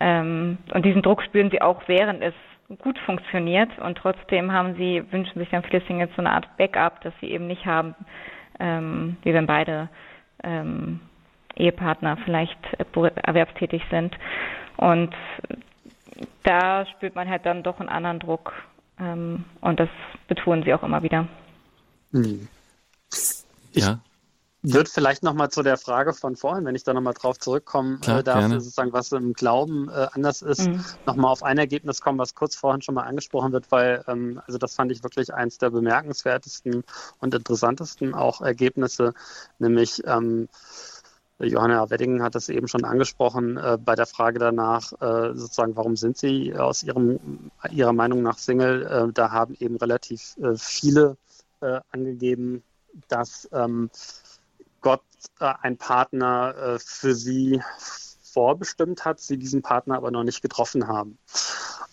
Ähm, und diesen Druck spüren sie auch, während es gut funktioniert. Und trotzdem haben sie, wünschen sich dann viele Singles so eine Art Backup, dass sie eben nicht haben, ähm, wie wenn beide ähm, Ehepartner vielleicht erwerbstätig sind. Und da spürt man halt dann doch einen anderen Druck ähm, und das betonen sie auch immer wieder. Hm. Ja. Wird vielleicht nochmal zu der Frage von vorhin, wenn ich da nochmal drauf zurückkommen Klar, äh, darf, gerne. sozusagen, was im Glauben äh, anders ist, mhm. nochmal auf ein Ergebnis kommen, was kurz vorhin schon mal angesprochen wird, weil, ähm, also das fand ich wirklich eins der bemerkenswertesten und interessantesten auch Ergebnisse, nämlich ähm, Johanna Weddingen hat das eben schon angesprochen äh, bei der Frage danach, äh, sozusagen, warum sind Sie aus Ihrem, Ihrer Meinung nach Single? Äh, da haben eben relativ äh, viele äh, angegeben, dass ähm, Gott äh, ein Partner für Sie vorbestimmt hat, Sie diesen Partner aber noch nicht getroffen haben.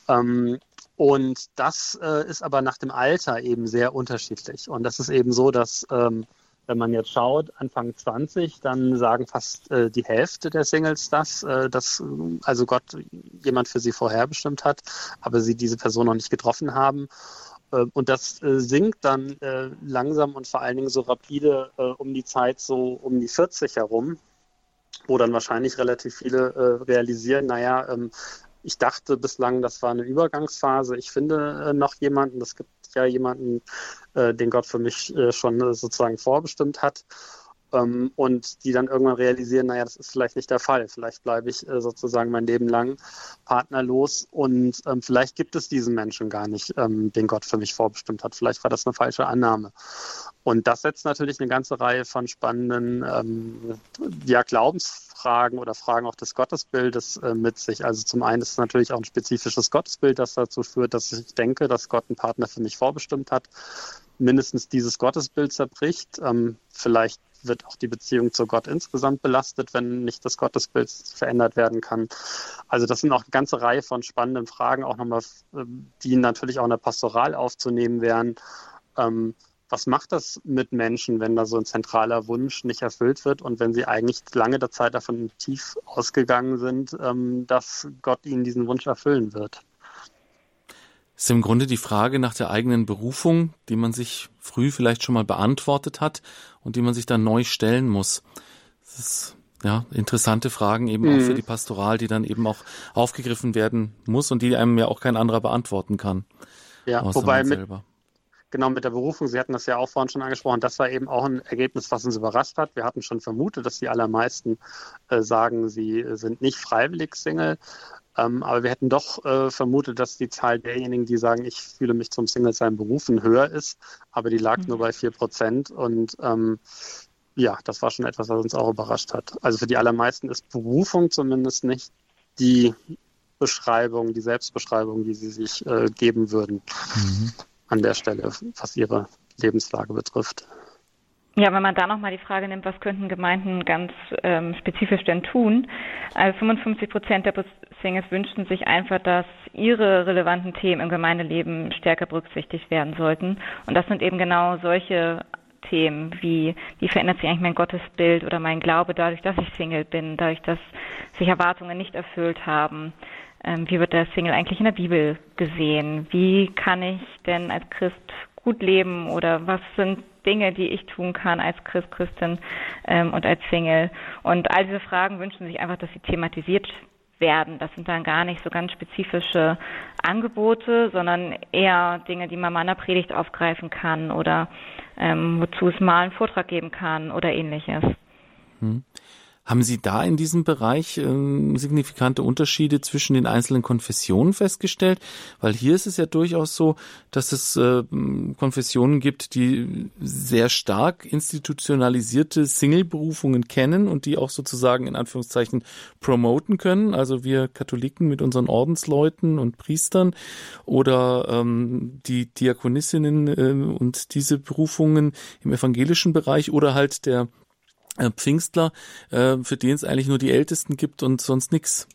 Ähm, und das ist aber nach dem Alter eben sehr unterschiedlich. Und das ist eben so, dass ähm, wenn man jetzt schaut, Anfang 20, dann sagen fast äh, die Hälfte der Singles das, äh, dass also Gott jemand für sie vorherbestimmt hat, aber sie diese Person noch nicht getroffen haben. Äh, und das äh, sinkt dann äh, langsam und vor allen Dingen so rapide äh, um die Zeit so um die 40 herum, wo dann wahrscheinlich relativ viele realisieren, naja, ähm, ich dachte bislang, das war eine Übergangsphase. Ich finde äh, noch jemanden. Es gibt ja jemanden, äh, den Gott für mich äh, schon äh, sozusagen vorbestimmt hat. Ähm, und die dann irgendwann realisieren, naja, das ist vielleicht nicht der Fall. Vielleicht bleibe ich äh, sozusagen mein Leben lang partnerlos und ähm, vielleicht gibt es diesen Menschen gar nicht, ähm, den Gott für mich vorbestimmt hat. Vielleicht war das eine falsche Annahme. Und das setzt natürlich eine ganze Reihe von spannenden ähm, ja, Glaubensfragen oder Fragen auch des Gottesbildes äh, mit sich. Also zum einen ist es natürlich auch ein spezifisches Gottesbild, das dazu führt, dass ich denke, dass Gott einen Partner für mich vorbestimmt hat mindestens dieses Gottesbild zerbricht. Ähm, vielleicht wird auch die Beziehung zu Gott insgesamt belastet, wenn nicht das Gottesbild verändert werden kann. Also das sind auch eine ganze Reihe von spannenden Fragen, auch nochmal, ähm, die natürlich auch in der Pastoral aufzunehmen wären. Ähm, was macht das mit Menschen, wenn da so ein zentraler Wunsch nicht erfüllt wird und wenn sie eigentlich lange der Zeit davon tief ausgegangen sind, ähm, dass Gott ihnen diesen Wunsch erfüllen wird? Ist im Grunde die Frage nach der eigenen Berufung, die man sich früh vielleicht schon mal beantwortet hat und die man sich dann neu stellen muss. Das ist ja interessante Fragen eben mhm. auch für mhm. die Pastoral, die dann eben auch aufgegriffen werden muss und die einem ja auch kein anderer beantworten kann. Ja, wobei mit, genau mit der Berufung, Sie hatten das ja auch vorhin schon angesprochen, das war eben auch ein Ergebnis, was uns überrascht hat. Wir hatten schon vermutet, dass die allermeisten äh, sagen, sie sind nicht freiwillig Single, ähm, aber wir hätten doch äh, vermutet, dass die Zahl derjenigen, die sagen, ich fühle mich zum Single-Sein berufen, höher ist. Aber die lag mhm. nur bei 4 Prozent. Und ähm, ja, das war schon etwas, was uns auch überrascht hat. Also für die allermeisten ist Berufung zumindest nicht die Beschreibung, die Selbstbeschreibung, die sie sich äh, geben würden mhm. an der Stelle, was ihre Lebenslage betrifft. Ja, wenn man da nochmal die Frage nimmt, was könnten Gemeinden ganz ähm, spezifisch denn tun? Also 55 Prozent der Singles wünschten sich einfach, dass ihre relevanten Themen im Gemeindeleben stärker berücksichtigt werden sollten. Und das sind eben genau solche Themen wie, wie verändert sich eigentlich mein Gottesbild oder mein Glaube dadurch, dass ich Single bin, dadurch, dass sich Erwartungen nicht erfüllt haben. Ähm, wie wird der Single eigentlich in der Bibel gesehen? Wie kann ich denn als Christ gut leben oder was sind Dinge, die ich tun kann als Christ, Christin ähm, und als Single. Und all diese Fragen wünschen sich einfach, dass sie thematisiert werden. Das sind dann gar nicht so ganz spezifische Angebote, sondern eher Dinge, die man mal in der Predigt aufgreifen kann oder ähm, wozu es mal einen Vortrag geben kann oder ähnliches. Hm. Haben Sie da in diesem Bereich äh, signifikante Unterschiede zwischen den einzelnen Konfessionen festgestellt? Weil hier ist es ja durchaus so, dass es äh, Konfessionen gibt, die sehr stark institutionalisierte Single-Berufungen kennen und die auch sozusagen in Anführungszeichen promoten können. Also wir Katholiken mit unseren Ordensleuten und Priestern oder ähm, die Diakonissinnen äh, und diese Berufungen im evangelischen Bereich oder halt der Pfingstler, äh, für den es eigentlich nur die Ältesten gibt und sonst nichts.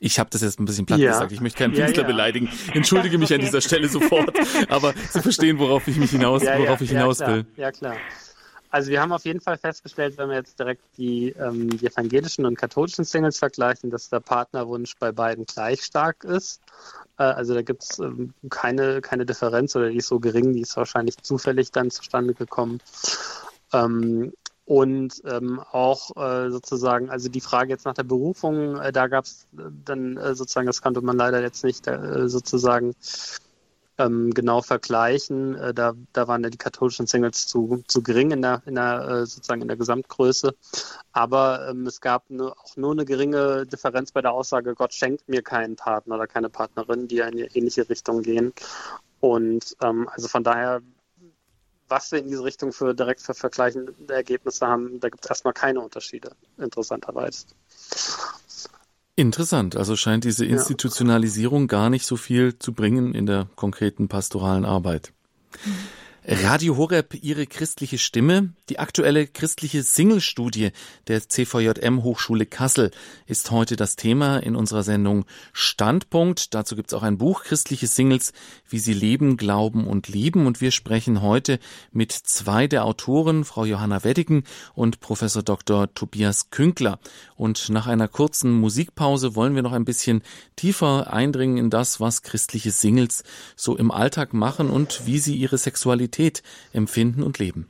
Ich habe das jetzt ein bisschen platt ja. gesagt. Ich möchte keinen Künstler ja, ja. beleidigen. Entschuldige mich an dieser Stelle sofort. Aber Sie verstehen, worauf ich mich hinaus, worauf ich hinaus will. Ja, klar. Also wir haben auf jeden Fall festgestellt, wenn wir jetzt direkt die, ähm, die evangelischen und katholischen Singles vergleichen, dass der Partnerwunsch bei beiden gleich stark ist. Äh, also da gibt es ähm, keine, keine Differenz oder die ist so gering, die ist wahrscheinlich zufällig dann zustande gekommen. Ähm, und ähm, auch äh, sozusagen, also die Frage jetzt nach der Berufung, äh, da gab es dann äh, sozusagen, das konnte man leider jetzt nicht äh, sozusagen ähm, genau vergleichen. Äh, da, da waren ja die katholischen Singles zu, zu gering in der, in der äh, sozusagen in der Gesamtgröße. Aber ähm, es gab ne, auch nur eine geringe Differenz bei der Aussage, Gott schenkt mir keinen Partner oder keine Partnerin, die in eine ähnliche Richtung gehen. Und ähm, also von daher was wir in diese Richtung für direkt für vergleichende Ergebnisse haben, da gibt es erstmal keine Unterschiede, interessanterweise. Interessant. Also scheint diese Institutionalisierung ja. gar nicht so viel zu bringen in der konkreten pastoralen Arbeit. Mhm. Radio Horeb, Ihre christliche Stimme. Die aktuelle christliche Single-Studie der CVJM Hochschule Kassel ist heute das Thema in unserer Sendung Standpunkt. Dazu gibt es auch ein Buch Christliche Singles, wie sie leben, glauben und lieben. Und wir sprechen heute mit zwei der Autoren, Frau Johanna Weddigen und Professor Dr. Tobias Künkler. Und nach einer kurzen Musikpause wollen wir noch ein bisschen tiefer eindringen in das, was christliche Singles so im Alltag machen und wie sie ihre Sexualität empfinden und leben.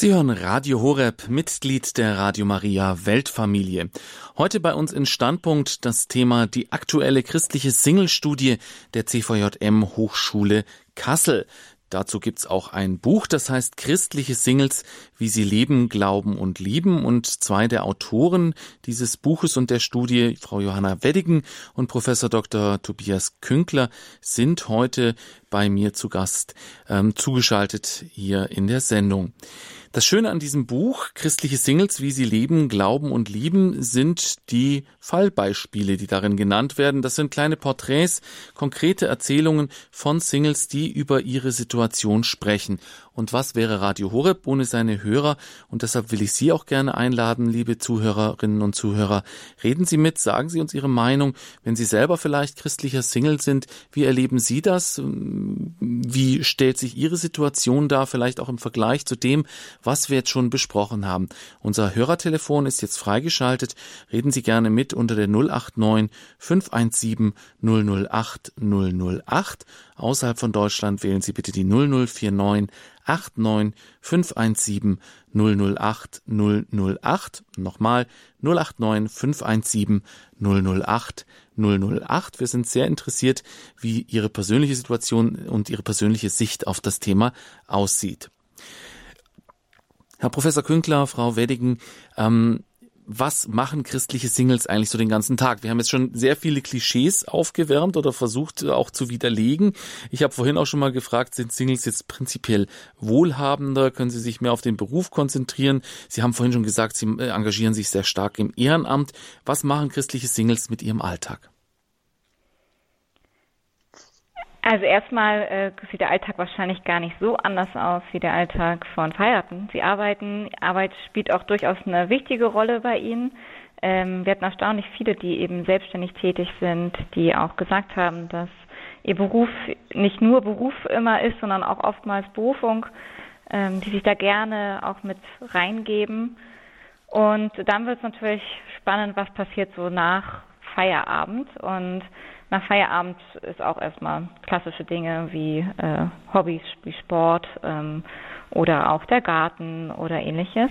Sie hören Radio Horeb, Mitglied der Radio Maria Weltfamilie. Heute bei uns in Standpunkt das Thema die aktuelle christliche Single-Studie der CVJM Hochschule Kassel. Dazu gibt's auch ein Buch, das heißt Christliche Singles, wie sie leben, glauben und lieben. Und zwei der Autoren dieses Buches und der Studie, Frau Johanna Weddigen und Professor Dr. Tobias Künkler, sind heute bei mir zu Gast, ähm, zugeschaltet hier in der Sendung. Das Schöne an diesem Buch, Christliche Singles, wie sie leben, glauben und lieben, sind die Fallbeispiele, die darin genannt werden. Das sind kleine Porträts, konkrete Erzählungen von Singles, die über ihre Situation sprechen. Und was wäre Radio Horeb ohne seine Hörer? Und deshalb will ich Sie auch gerne einladen, liebe Zuhörerinnen und Zuhörer. Reden Sie mit, sagen Sie uns Ihre Meinung. Wenn Sie selber vielleicht christlicher Single sind, wie erleben Sie das? Wie stellt sich Ihre Situation dar, vielleicht auch im Vergleich zu dem, was wir jetzt schon besprochen haben? Unser Hörertelefon ist jetzt freigeschaltet. Reden Sie gerne mit unter der 089 517 008 008. Außerhalb von Deutschland wählen Sie bitte die 0049 89 517 008 008. Nochmal 089 517 008 008. Wir sind sehr interessiert, wie Ihre persönliche Situation und Ihre persönliche Sicht auf das Thema aussieht. Herr Professor Künkler, Frau Weddigen, ähm, was machen christliche Singles eigentlich so den ganzen Tag? Wir haben jetzt schon sehr viele Klischees aufgewärmt oder versucht äh, auch zu widerlegen. Ich habe vorhin auch schon mal gefragt, sind Singles jetzt prinzipiell wohlhabender? Können sie sich mehr auf den Beruf konzentrieren? Sie haben vorhin schon gesagt, sie äh, engagieren sich sehr stark im Ehrenamt. Was machen christliche Singles mit ihrem Alltag? Also erstmal äh, sieht der Alltag wahrscheinlich gar nicht so anders aus wie der Alltag von Verheirateten. Sie arbeiten, Arbeit spielt auch durchaus eine wichtige Rolle bei ihnen. Ähm, wir hatten erstaunlich viele, die eben selbstständig tätig sind, die auch gesagt haben, dass ihr Beruf nicht nur Beruf immer ist, sondern auch oftmals Berufung, ähm, die sich da gerne auch mit reingeben. Und dann wird es natürlich spannend, was passiert so nach Feierabend und nach Feierabend ist auch erstmal klassische Dinge wie äh, Hobbys wie Sport ähm, oder auch der Garten oder ähnliches.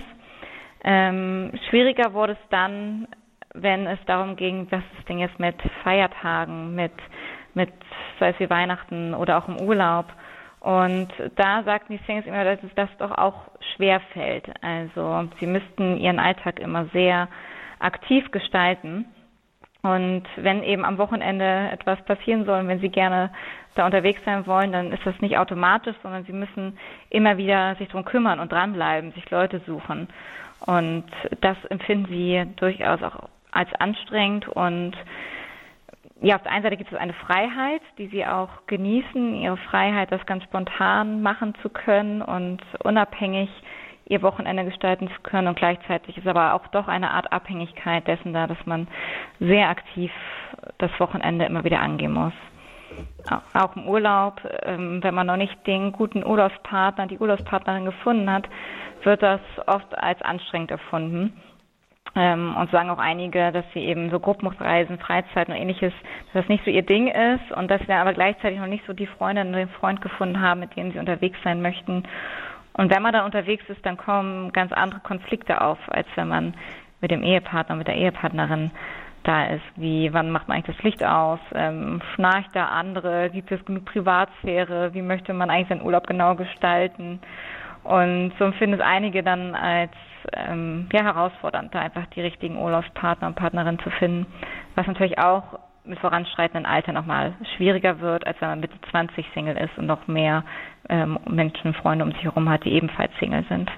Ähm, schwieriger wurde es dann, wenn es darum ging, was ist denn jetzt mit Feiertagen, mit, mit sei es wie Weihnachten oder auch im Urlaub. Und da sagten die Singles immer, dass es das doch auch schwer fällt. Also sie müssten ihren Alltag immer sehr aktiv gestalten. Und wenn eben am Wochenende etwas passieren soll, wenn Sie gerne da unterwegs sein wollen, dann ist das nicht automatisch, sondern Sie müssen immer wieder sich darum kümmern und dranbleiben, sich Leute suchen. Und das empfinden Sie durchaus auch als anstrengend und ja, auf der einen Seite gibt es eine Freiheit, die sie auch genießen, ihre Freiheit, das ganz spontan machen zu können und unabhängig ihr Wochenende gestalten zu können. Und gleichzeitig ist aber auch doch eine Art Abhängigkeit dessen da, dass man sehr aktiv das Wochenende immer wieder angehen muss. Auch im Urlaub, ähm, wenn man noch nicht den guten Urlaubspartner, die Urlaubspartnerin gefunden hat, wird das oft als anstrengend erfunden. Ähm, und sagen auch einige, dass sie eben so Gruppenreisen, Freizeiten und ähnliches, dass das nicht so ihr Ding ist und dass wir aber gleichzeitig noch nicht so die Freundin oder den Freund gefunden haben, mit denen sie unterwegs sein möchten. Und wenn man dann unterwegs ist, dann kommen ganz andere Konflikte auf, als wenn man mit dem Ehepartner, mit der Ehepartnerin da ist. Wie, wann macht man eigentlich das Licht aus? Ähm, schnarcht da andere? Gibt es genug Privatsphäre? Wie möchte man eigentlich seinen Urlaub genau gestalten? Und so empfinden es einige dann als ähm, ja, herausfordernd, da einfach die richtigen Urlaubspartner und Partnerin zu finden, was natürlich auch mit voranschreitendem Alter nochmal schwieriger wird, als wenn man Mitte 20 Single ist und noch mehr ähm, Menschen, Freunde um sich herum hat, die ebenfalls Single sind.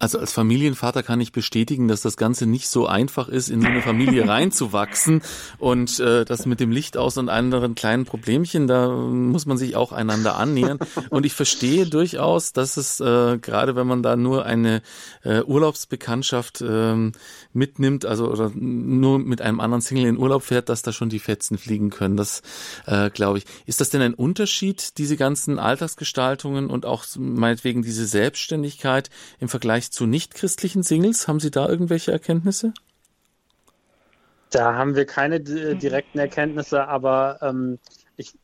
Also als Familienvater kann ich bestätigen, dass das Ganze nicht so einfach ist, in so eine Familie reinzuwachsen. Und äh, das mit dem Licht aus und anderen kleinen Problemchen, da muss man sich auch einander annähern. Und ich verstehe durchaus, dass es äh, gerade, wenn man da nur eine äh, Urlaubsbekanntschaft äh, mitnimmt, also oder nur mit einem anderen Single in Urlaub fährt, dass da schon die Fetzen fliegen können. Das äh, glaube ich. Ist das denn ein Unterschied, diese ganzen Alltagsgestaltungen und auch meinetwegen diese Selbstständigkeit im Vergleich zu nichtchristlichen Singles? Haben Sie da irgendwelche Erkenntnisse? Da haben wir keine äh, direkten Erkenntnisse, aber ähm, ich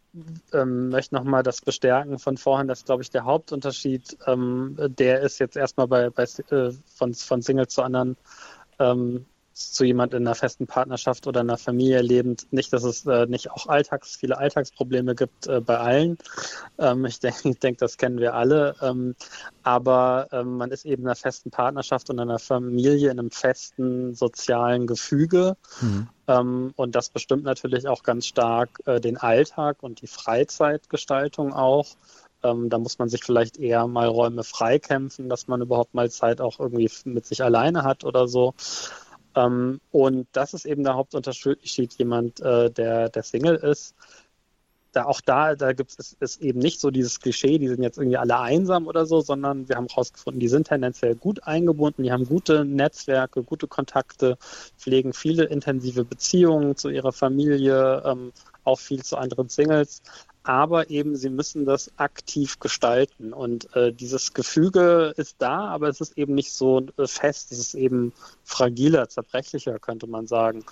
ähm, möchte nochmal das bestärken von vorhin, dass, glaube ich, der Hauptunterschied, ähm, der ist jetzt erstmal bei, bei äh, von, von Single zu anderen ähm, zu jemand in einer festen Partnerschaft oder einer Familie lebend. Nicht, dass es äh, nicht auch Alltags, viele Alltagsprobleme gibt äh, bei allen. Ähm, ich denke, ich denk, das kennen wir alle. Ähm, aber ähm, man ist eben in einer festen Partnerschaft und in einer Familie, in einem festen sozialen Gefüge. Mhm. Ähm, und das bestimmt natürlich auch ganz stark äh, den Alltag und die Freizeitgestaltung auch. Ähm, da muss man sich vielleicht eher mal Räume freikämpfen, dass man überhaupt mal Zeit auch irgendwie mit sich alleine hat oder so. Ähm, und das ist eben der Hauptunterschied, jemand, äh, der, der Single ist. Da auch da, da gibt es ist eben nicht so dieses Klischee, die sind jetzt irgendwie alle einsam oder so, sondern wir haben herausgefunden, die sind tendenziell gut eingebunden, die haben gute Netzwerke, gute Kontakte, pflegen viele intensive Beziehungen zu ihrer Familie, ähm, auch viel zu anderen Singles aber eben sie müssen das aktiv gestalten. Und äh, dieses Gefüge ist da, aber es ist eben nicht so äh, fest, es ist eben fragiler, zerbrechlicher, könnte man sagen.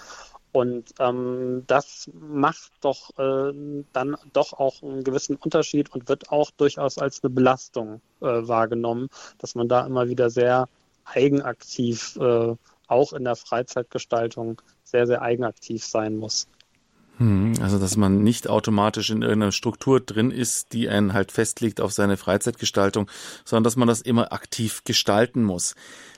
Und ähm, das macht doch äh, dann doch auch einen gewissen Unterschied und wird auch durchaus als eine Belastung äh, wahrgenommen, dass man da immer wieder sehr eigenaktiv, äh, auch in der Freizeitgestaltung, sehr, sehr eigenaktiv sein muss. Hm, also, dass man nicht automatisch in irgendeiner Struktur drin ist, die einen halt festlegt auf seine Freizeitgestaltung, sondern dass man das immer aktiv gestalten muss.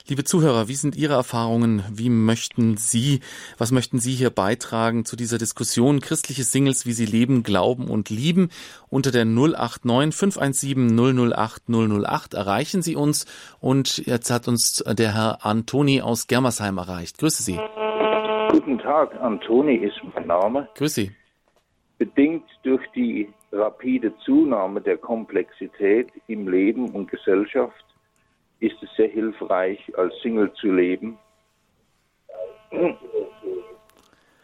Liebe Zuhörer, wie sind Ihre Erfahrungen? Wie möchten Sie, was möchten Sie hier beitragen zu dieser Diskussion? Christliche Singles, wie sie leben, glauben und lieben. Unter der 089 517 008 008 erreichen Sie uns. Und jetzt hat uns der Herr Antoni aus Germersheim erreicht. Grüße Sie. Guten Tag, Antoni ist mein Name. Grüß Sie. Bedingt durch die rapide Zunahme der Komplexität im Leben und Gesellschaft ist es sehr hilfreich, als Single zu leben.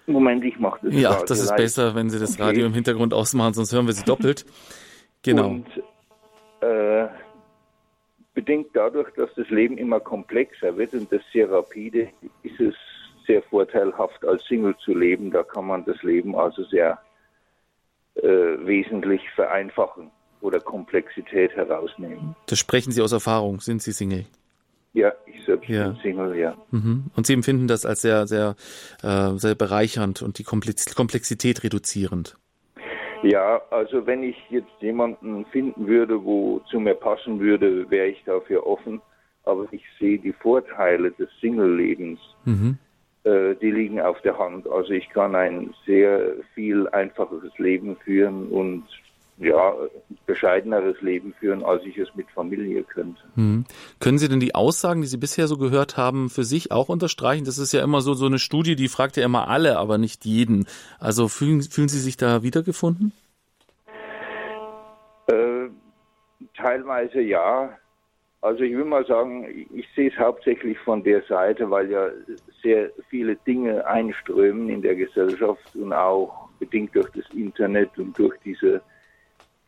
Moment, ich mache das. Ja, das ist leicht. besser, wenn Sie das okay. Radio im Hintergrund ausmachen, sonst hören wir Sie doppelt. Genau. Und äh, bedingt dadurch, dass das Leben immer komplexer wird und das sehr rapide, ist es sehr vorteilhaft, als Single zu leben. Da kann man das Leben also sehr äh, wesentlich vereinfachen oder Komplexität herausnehmen. Das sprechen Sie aus Erfahrung. Sind Sie Single? Ja, ich selbst ja. bin Single, ja. Mhm. Und Sie empfinden das als sehr, sehr, äh, sehr bereichernd und die Komplexität reduzierend? Ja, also wenn ich jetzt jemanden finden würde, wo zu mir passen würde, wäre ich dafür offen. Aber ich sehe die Vorteile des Single-Lebens. Mhm. Äh, die liegen auf der Hand. Also ich kann ein sehr viel einfacheres Leben führen und ja, bescheideneres Leben führen, als ich es mit Familie könnte. Hm. Können Sie denn die Aussagen, die Sie bisher so gehört haben, für sich auch unterstreichen? Das ist ja immer so, so eine Studie, die fragt ja immer alle, aber nicht jeden. Also fühlen, fühlen Sie sich da wiedergefunden? Äh, teilweise ja. Also ich will mal sagen, ich sehe es hauptsächlich von der Seite, weil ja sehr viele Dinge einströmen in der Gesellschaft und auch bedingt durch das Internet und durch diese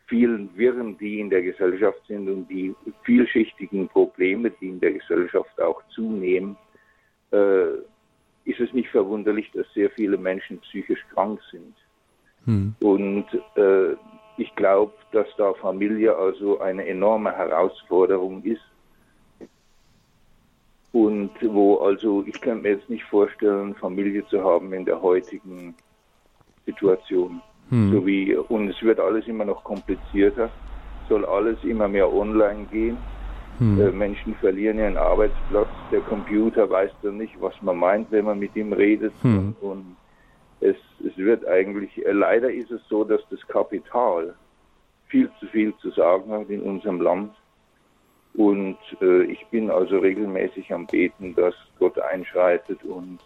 vielen Wirren, die in der Gesellschaft sind und die vielschichtigen Probleme, die in der Gesellschaft auch zunehmen, äh, ist es nicht verwunderlich, dass sehr viele Menschen psychisch krank sind. Hm. Und äh, ich glaube, dass da Familie also eine enorme Herausforderung ist. Und wo also, ich kann mir jetzt nicht vorstellen, Familie zu haben in der heutigen Situation. Hm. So wie, und es wird alles immer noch komplizierter, soll alles immer mehr online gehen. Hm. Äh, Menschen verlieren ihren Arbeitsplatz, der Computer weiß dann nicht, was man meint, wenn man mit ihm redet. Hm. Und, und es, es wird eigentlich, äh, leider ist es so, dass das Kapital viel zu viel zu sagen hat in unserem Land. Und äh, ich bin also regelmäßig am Beten, dass Gott einschreitet und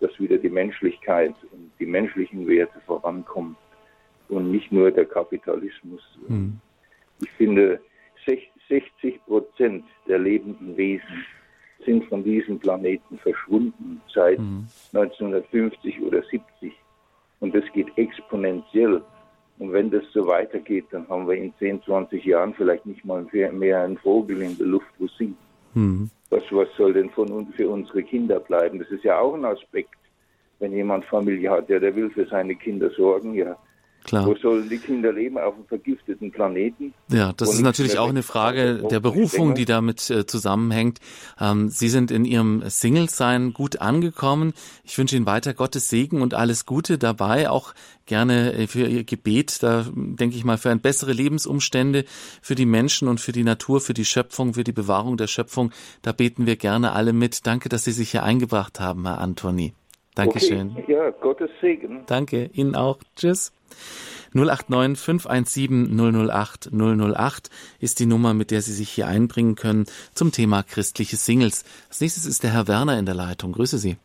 dass wieder die Menschlichkeit und die menschlichen Werte vorankommen und nicht nur der Kapitalismus. Hm. Ich finde, 60 Prozent der lebenden Wesen sind von diesem Planeten verschwunden seit hm. 1950 oder 70. Und das geht exponentiell. Und wenn das so weitergeht, dann haben wir in 10, 20 Jahren vielleicht nicht mal mehr einen Vogel in der Luft, wo singt. Hm. Was, was soll denn von uns für unsere Kinder bleiben? Das ist ja auch ein Aspekt. Wenn jemand Familie hat, ja, der will für seine Kinder sorgen, ja, Klar. Wo sollen die Kinder leben? Auf einem vergifteten Planeten? Ja, das ist natürlich auch eine Frage der Berufung, die damit äh, zusammenhängt. Ähm, Sie sind in Ihrem Single-Sein gut angekommen. Ich wünsche Ihnen weiter Gottes Segen und alles Gute dabei, auch gerne äh, für Ihr Gebet, da denke ich mal, für ein bessere Lebensumstände für die Menschen und für die Natur, für die Schöpfung, für die Bewahrung der Schöpfung. Da beten wir gerne alle mit. Danke, dass Sie sich hier eingebracht haben, Herr Antoni. Dankeschön. Okay. Ja, Gottes Segen. Danke, Ihnen auch. Tschüss. 089 517 008 008 ist die Nummer, mit der Sie sich hier einbringen können zum Thema christliche Singles. Als nächstes ist der Herr Werner in der Leitung. Grüße Sie.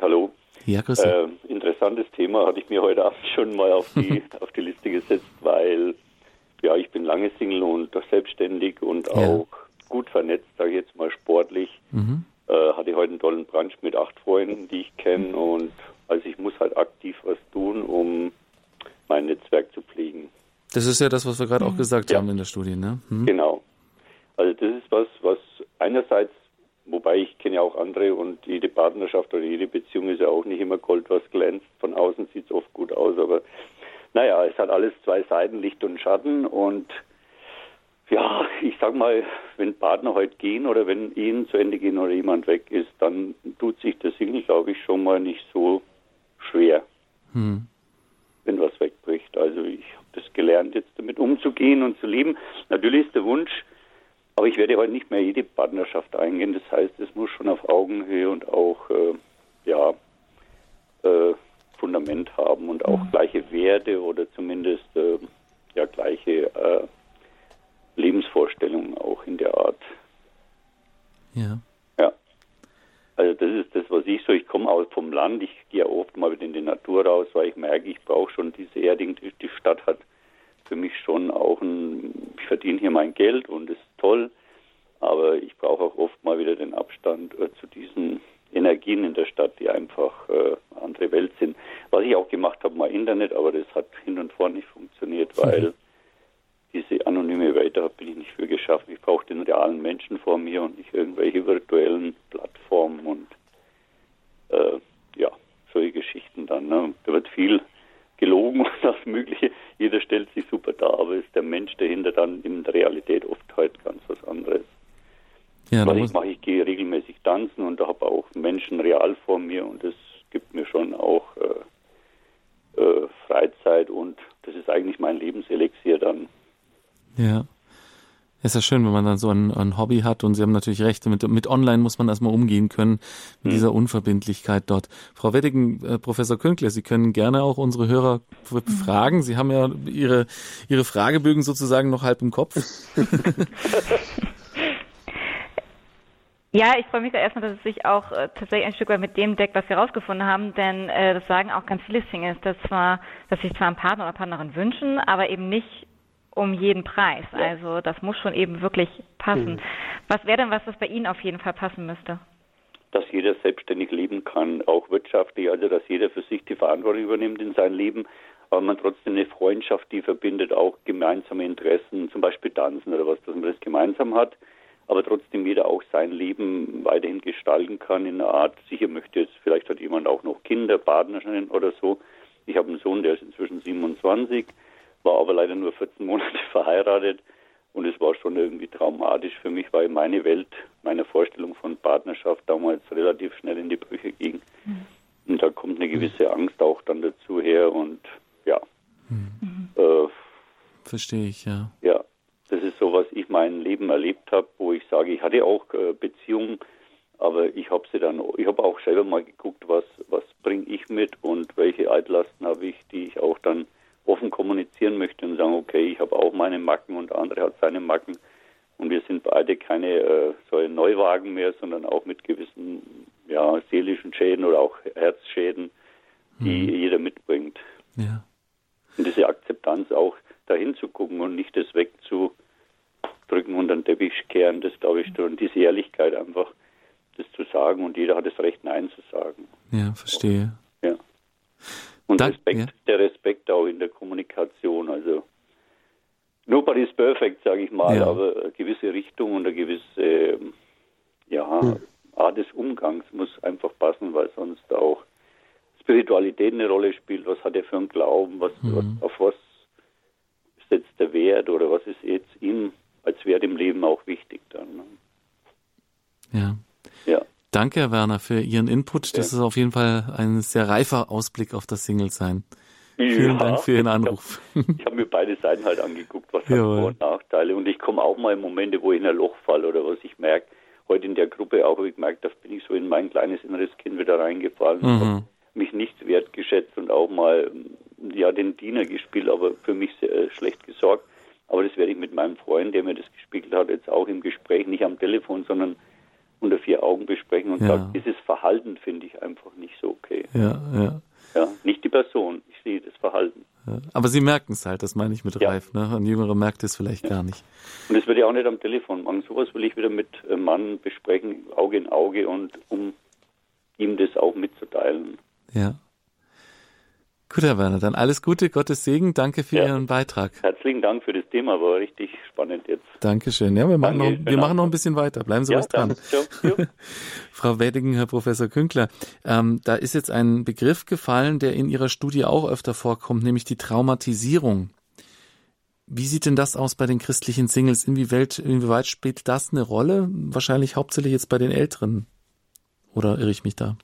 Hallo. Ja, grüße. Äh, interessantes Thema hatte ich mir heute Abend schon mal auf die, auf die Liste gesetzt, weil ja, ich bin lange Single und selbstständig und ja. auch gut vernetzt, sage ich jetzt mal sportlich. Mhm. Äh, hatte heute einen tollen Brunch mit acht Freunden, die ich kenne und also ich muss halt aktiv was tun, um mein Netzwerk zu pflegen. Das ist ja das, was wir gerade auch gesagt ja. haben in der Studie, ne? Hm. Genau. Also das ist was, was einerseits, wobei ich kenne ja auch andere und jede Partnerschaft oder jede Beziehung ist ja auch nicht immer Gold, was glänzt. Von außen sieht es oft gut aus, aber naja, es hat alles zwei Seiten, Licht und Schatten und ja, ich sag mal, wenn Partner heute gehen oder wenn Ehen zu Ende gehen oder jemand weg ist, dann tut sich das Single, glaube ich, schon mal nicht so schwer, hm. wenn was wegbricht. Also ich habe das gelernt, jetzt damit umzugehen und zu leben. Natürlich ist der Wunsch, aber ich werde heute nicht mehr jede Partnerschaft eingehen. Das heißt, es muss schon auf Augenhöhe und auch äh, ja, äh, Fundament haben und auch hm. gleiche Werte oder zumindest äh, ja gleiche äh, Lebensvorstellungen auch in der Art. Ja. Also das ist das, was ich so, ich komme aus vom Land, ich gehe oft mal wieder in die Natur raus, weil ich merke, ich brauche schon diese Erding, die Stadt hat für mich schon auch ein, ich verdiene hier mein Geld und das ist toll, aber ich brauche auch oft mal wieder den Abstand äh, zu diesen Energien in der Stadt, die einfach äh, andere Welt sind. Was ich auch gemacht habe, mal Internet, aber das hat hin und vor nicht funktioniert, weil diese anonyme Welt, da bin ich nicht für geschaffen. Ich brauche den realen Menschen vor mir und nicht irgendwelche virtuellen Plattformen und äh, ja, solche Geschichten dann. Ne? Da wird viel gelogen und das Mögliche. Jeder stellt sich super dar, aber ist der Mensch dahinter dann in der Realität oft halt ganz was anderes. Ja, was ich mache, ich gehe regelmäßig tanzen und da habe auch Menschen real vor mir und das gibt mir schon auch äh, äh, Freizeit und das ist eigentlich mein Lebenselixier dann. Ja. ist ja schön, wenn man dann so ein, ein, Hobby hat und Sie haben natürlich recht, mit, mit Online muss man erstmal umgehen können, mit mhm. dieser Unverbindlichkeit dort. Frau Weddigen, äh, Professor Künkler, Sie können gerne auch unsere Hörer mhm. fragen. Sie haben ja Ihre, Ihre Fragebögen sozusagen noch halb im Kopf. Ja, ich freue mich da erstmal, dass es sich auch äh, tatsächlich ein Stück weit mit dem deckt, was wir herausgefunden haben, denn äh, das sagen auch ganz viele Singles, dass zwar, dass sich zwar einen Partner oder Partnerin wünschen, aber eben nicht um jeden Preis. Ja. Also das muss schon eben wirklich passen. Mhm. Was wäre denn was, was bei Ihnen auf jeden Fall passen müsste? Dass jeder selbstständig leben kann, auch wirtschaftlich, also dass jeder für sich die Verantwortung übernimmt in sein Leben, aber man trotzdem eine Freundschaft, die verbindet auch gemeinsame Interessen, zum Beispiel Tanzen oder was, dass man das gemeinsam hat, aber trotzdem jeder auch sein Leben weiterhin gestalten kann in einer Art. Sicher möchte jetzt, vielleicht hat jemand auch noch Kinder, Partnerinnen oder so. Ich habe einen Sohn, der ist inzwischen 27 war aber leider nur 14 Monate verheiratet und es war schon irgendwie traumatisch für mich, weil meine Welt, meine Vorstellung von Partnerschaft damals relativ schnell in die Brüche ging. Mhm. Und da kommt eine gewisse Angst auch dann dazu her und ja. Mhm. Äh, Verstehe ich, ja. Ja, das ist so, was ich mein Leben erlebt habe, wo ich sage, ich hatte auch äh, Beziehungen, aber ich habe sie dann, ich habe auch selber mal geguckt, was, was bringe ich mit und welche Altlasten habe ich, die ich auch dann offen kommunizieren möchte und sagen, okay, ich habe auch meine Macken und der andere hat seine Macken und wir sind beide keine äh, so Neuwagen mehr, sondern auch mit gewissen ja, seelischen Schäden oder auch Herzschäden, die mhm. jeder mitbringt. Ja. Und diese Akzeptanz auch dahin zu gucken und nicht das wegzudrücken und den Teppich kehren, das glaube ich, und diese Ehrlichkeit einfach, das zu sagen und jeder hat das Recht, Nein zu sagen. Ja, verstehe. Und Dank, Respekt, ja. der Respekt auch in der Kommunikation. Also nobody is perfect, sage ich mal, ja. aber eine gewisse Richtung und eine gewisse ja, hm. Art des Umgangs muss einfach passen, weil sonst auch Spiritualität eine Rolle spielt. Was hat er für einen Glauben? Was, mhm. was, auf was setzt der Wert oder was ist jetzt ihm als Wert im Leben auch wichtig dann? Ne? Ja. Ja. Danke, Herr Werner, für Ihren Input. Das ja. ist auf jeden Fall ein sehr reifer Ausblick auf das Single-Sein. Ja, Vielen Dank für Ihren Anruf. Ich habe hab mir beide Seiten halt angeguckt, was hat Vor- und Nachteile. Und ich komme auch mal in Momente, wo ich in ein Loch falle oder was ich merke. Heute in der Gruppe auch habe ich gemerkt, da bin ich so in mein kleines inneres Kind wieder reingefallen. Mhm. habe mich nicht wertgeschätzt und auch mal ja den Diener gespielt, aber für mich sehr, äh, schlecht gesorgt. Aber das werde ich mit meinem Freund, der mir das gespiegelt hat, jetzt auch im Gespräch, nicht am Telefon, sondern unter vier Augen besprechen und ja. sagt, dieses Verhalten finde ich einfach nicht so okay. Ja, ja. Ja, nicht die Person, ich sehe das Verhalten. Ja, aber Sie merken es halt, das meine ich mit ja. reif, ne? Ein Jüngerer merkt es vielleicht ja. gar nicht. Und das würde ich auch nicht am Telefon machen. Sowas will ich wieder mit einem Mann besprechen, Auge in Auge und um ihm das auch mitzuteilen. Ja. Gut, Herr Werner, dann alles Gute, Gottes Segen, danke für ja. Ihren Beitrag. Herzlichen Dank für das Thema, war richtig spannend jetzt. Dankeschön. Ja, wir machen, Danke, noch, wir machen noch ein bisschen weiter. Bleiben Sie ja, was dran. Frau Weddigen, Herr Professor Künkler, ähm, da ist jetzt ein Begriff gefallen, der in Ihrer Studie auch öfter vorkommt, nämlich die Traumatisierung. Wie sieht denn das aus bei den christlichen Singles? Inwieweit, inwieweit spielt das eine Rolle? Wahrscheinlich hauptsächlich jetzt bei den Älteren. Oder irre ich mich da?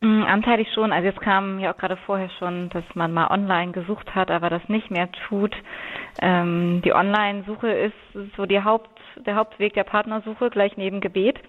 Mm, anteilig schon. Also jetzt kam ja auch gerade vorher schon, dass man mal online gesucht hat, aber das nicht mehr tut. Ähm, die Online-Suche ist so die Haupt, der Hauptweg der Partnersuche gleich neben Gebet.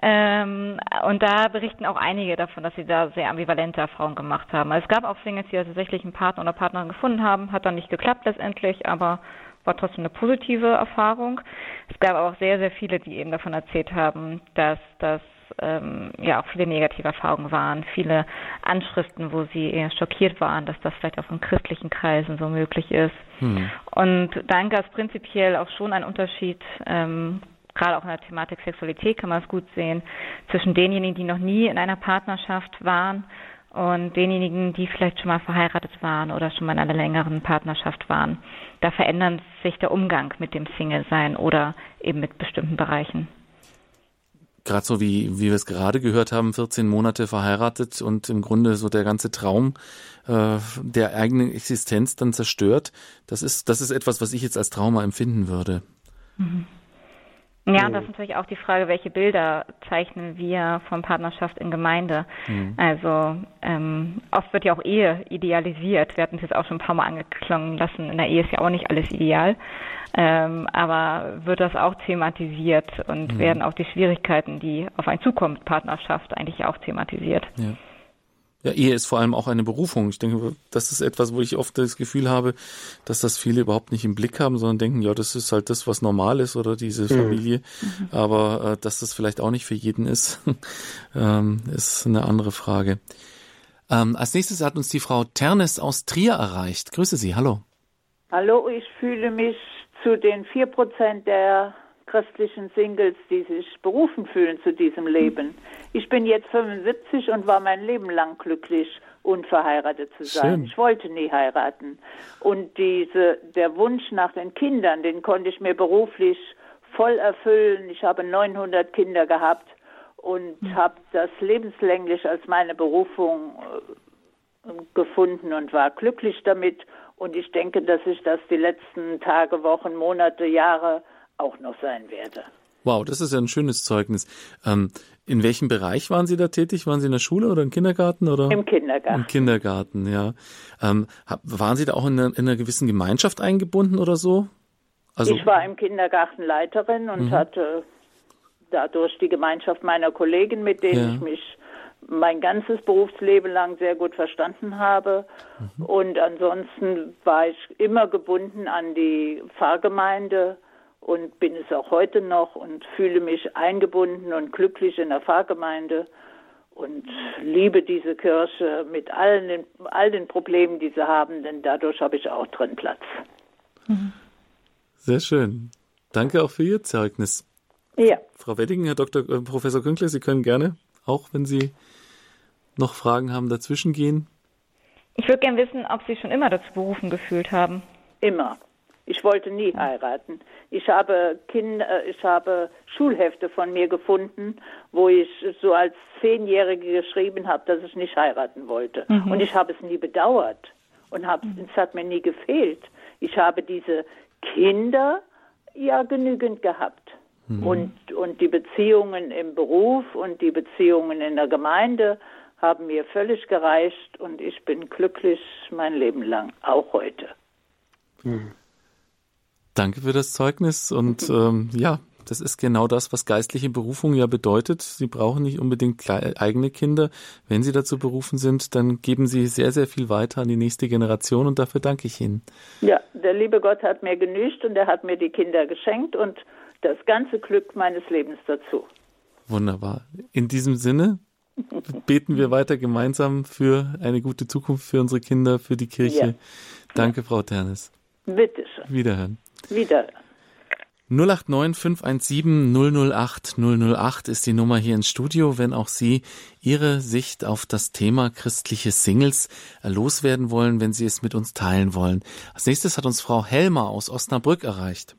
Ähm, und da berichten auch einige davon, dass sie da sehr ambivalente Erfahrungen gemacht haben. Also es gab auch Singles, die tatsächlich einen Partner oder Partnerin gefunden haben, hat dann nicht geklappt letztendlich, aber war trotzdem eine positive Erfahrung. Es gab auch sehr, sehr viele, die eben davon erzählt haben, dass das ähm, ja auch viele negative Erfahrungen waren, viele Anschriften, wo sie eher schockiert waren, dass das vielleicht auch in christlichen Kreisen so möglich ist. Hm. Und dann gab es prinzipiell auch schon einen Unterschied, ähm, gerade auch in der Thematik Sexualität kann man es gut sehen, zwischen denjenigen, die noch nie in einer Partnerschaft waren und denjenigen, die vielleicht schon mal verheiratet waren oder schon mal in einer längeren Partnerschaft waren. Da verändert sich der Umgang mit dem Single-Sein oder eben mit bestimmten Bereichen gerade so wie, wie wir es gerade gehört haben, 14 Monate verheiratet und im Grunde so der ganze Traum äh, der eigenen Existenz dann zerstört. Das ist, das ist etwas, was ich jetzt als Trauma empfinden würde. Mhm. Ja, das ist natürlich auch die Frage, welche Bilder zeichnen wir von Partnerschaft in Gemeinde. Mhm. Also ähm, oft wird ja auch Ehe idealisiert. Wir hatten es jetzt auch schon ein paar Mal angeklungen lassen. In der Ehe ist ja auch nicht alles ideal. Ähm, aber wird das auch thematisiert und mhm. werden auch die Schwierigkeiten, die auf einen zukommen, Partnerschaft eigentlich auch thematisiert. Ja. Ja, Ehe ist vor allem auch eine Berufung. Ich denke, das ist etwas, wo ich oft das Gefühl habe, dass das viele überhaupt nicht im Blick haben, sondern denken, ja, das ist halt das, was normal ist oder diese mhm. Familie. Mhm. Aber äh, dass das vielleicht auch nicht für jeden ist, ähm, ist eine andere Frage. Ähm, als nächstes hat uns die Frau Ternes aus Trier erreicht. Grüße Sie, hallo. Hallo, ich fühle mich zu den vier Prozent der christlichen Singles, die sich berufen fühlen zu diesem Leben. Ich bin jetzt 75 und war mein Leben lang glücklich, unverheiratet zu sein. Schön. Ich wollte nie heiraten. Und diese, der Wunsch nach den Kindern, den konnte ich mir beruflich voll erfüllen. Ich habe 900 Kinder gehabt und mhm. habe das lebenslänglich als meine Berufung äh, gefunden und war glücklich damit. Und ich denke, dass ich das die letzten Tage, Wochen, Monate, Jahre auch noch sein werde. Wow, das ist ja ein schönes Zeugnis. Ähm, in welchem Bereich waren Sie da tätig? Waren Sie in der Schule oder im Kindergarten? Oder? Im Kindergarten. Im Kindergarten, ja. Ähm, waren Sie da auch in einer, in einer, gewissen Gemeinschaft eingebunden oder so? Also, ich war im Kindergarten Leiterin und mhm. hatte dadurch die Gemeinschaft meiner Kollegen, mit denen ja. ich mich mein ganzes Berufsleben lang sehr gut verstanden habe. Mhm. Und ansonsten war ich immer gebunden an die Pfarrgemeinde und bin es auch heute noch und fühle mich eingebunden und glücklich in der Pfarrgemeinde und liebe diese Kirche mit allen den, all den Problemen, die sie haben, denn dadurch habe ich auch drin Platz. Sehr schön. Danke auch für Ihr Zeugnis. Ja. Frau Weddingen, Herr Dr. Äh, Professor Künkler, Sie können gerne, auch wenn Sie noch Fragen haben, dazwischen gehen. Ich würde gerne wissen, ob Sie schon immer dazu berufen gefühlt haben. Immer. Ich wollte nie heiraten. Ich habe Kinder, ich habe Schulhefte von mir gefunden, wo ich so als Zehnjährige geschrieben habe, dass ich nicht heiraten wollte. Mhm. Und ich habe es nie bedauert und habe, mhm. es hat mir nie gefehlt. Ich habe diese Kinder ja genügend gehabt. Mhm. Und, und die Beziehungen im Beruf und die Beziehungen in der Gemeinde haben mir völlig gereicht und ich bin glücklich mein Leben lang, auch heute. Mhm. Danke für das Zeugnis und ähm, ja, das ist genau das, was geistliche Berufung ja bedeutet. Sie brauchen nicht unbedingt eigene Kinder. Wenn Sie dazu berufen sind, dann geben Sie sehr, sehr viel weiter an die nächste Generation und dafür danke ich Ihnen. Ja, der liebe Gott hat mir genügt und er hat mir die Kinder geschenkt und das ganze Glück meines Lebens dazu. Wunderbar. In diesem Sinne beten wir weiter gemeinsam für eine gute Zukunft für unsere Kinder, für die Kirche. Ja. Danke, ja. Frau Ternes. Bitte schön. Wiederhören. Wieder. 089 517 008 008 ist die Nummer hier ins Studio, wenn auch Sie Ihre Sicht auf das Thema christliche Singles loswerden wollen, wenn Sie es mit uns teilen wollen. Als nächstes hat uns Frau Helmer aus Osnabrück erreicht.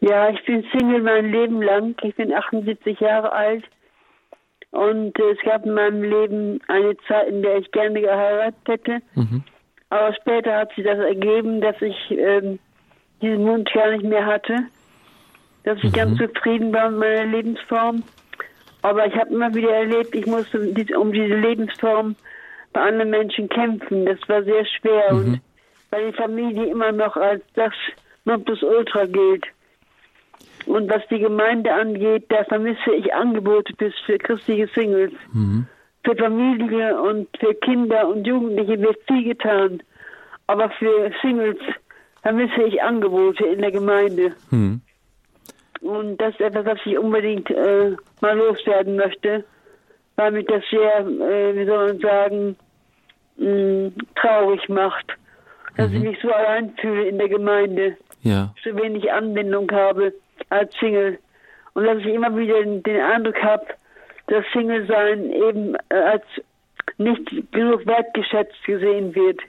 Ja, ich bin Single mein Leben lang. Ich bin 78 Jahre alt. Und es gab in meinem Leben eine Zeit, in der ich gerne geheiratet hätte. Mhm. Aber später hat sich das ergeben, dass ich ähm, diesen Wunsch gar nicht mehr hatte, dass ich mhm. ganz zufrieden war mit meiner Lebensform. Aber ich habe immer wieder erlebt, ich musste um diese Lebensform bei anderen Menschen kämpfen. Das war sehr schwer mhm. und weil die Familie immer noch als das Nonplusultra gilt. Und was die Gemeinde angeht, da vermisse ich Angebote für christliche Singles. Mhm. Für Familie und für Kinder und Jugendliche wird viel getan. Aber für Singles vermisse ich Angebote in der Gemeinde. Hm. Und das ist etwas, was ich unbedingt äh, mal loswerden möchte, weil mich das sehr, äh, wie soll man sagen, mh, mm, traurig macht, dass mhm. ich mich so allein fühle in der Gemeinde, ja. so wenig Anbindung habe als Single und dass ich immer wieder den Eindruck habe, dass Single-Sein eben äh, als nicht genug wertgeschätzt gesehen wird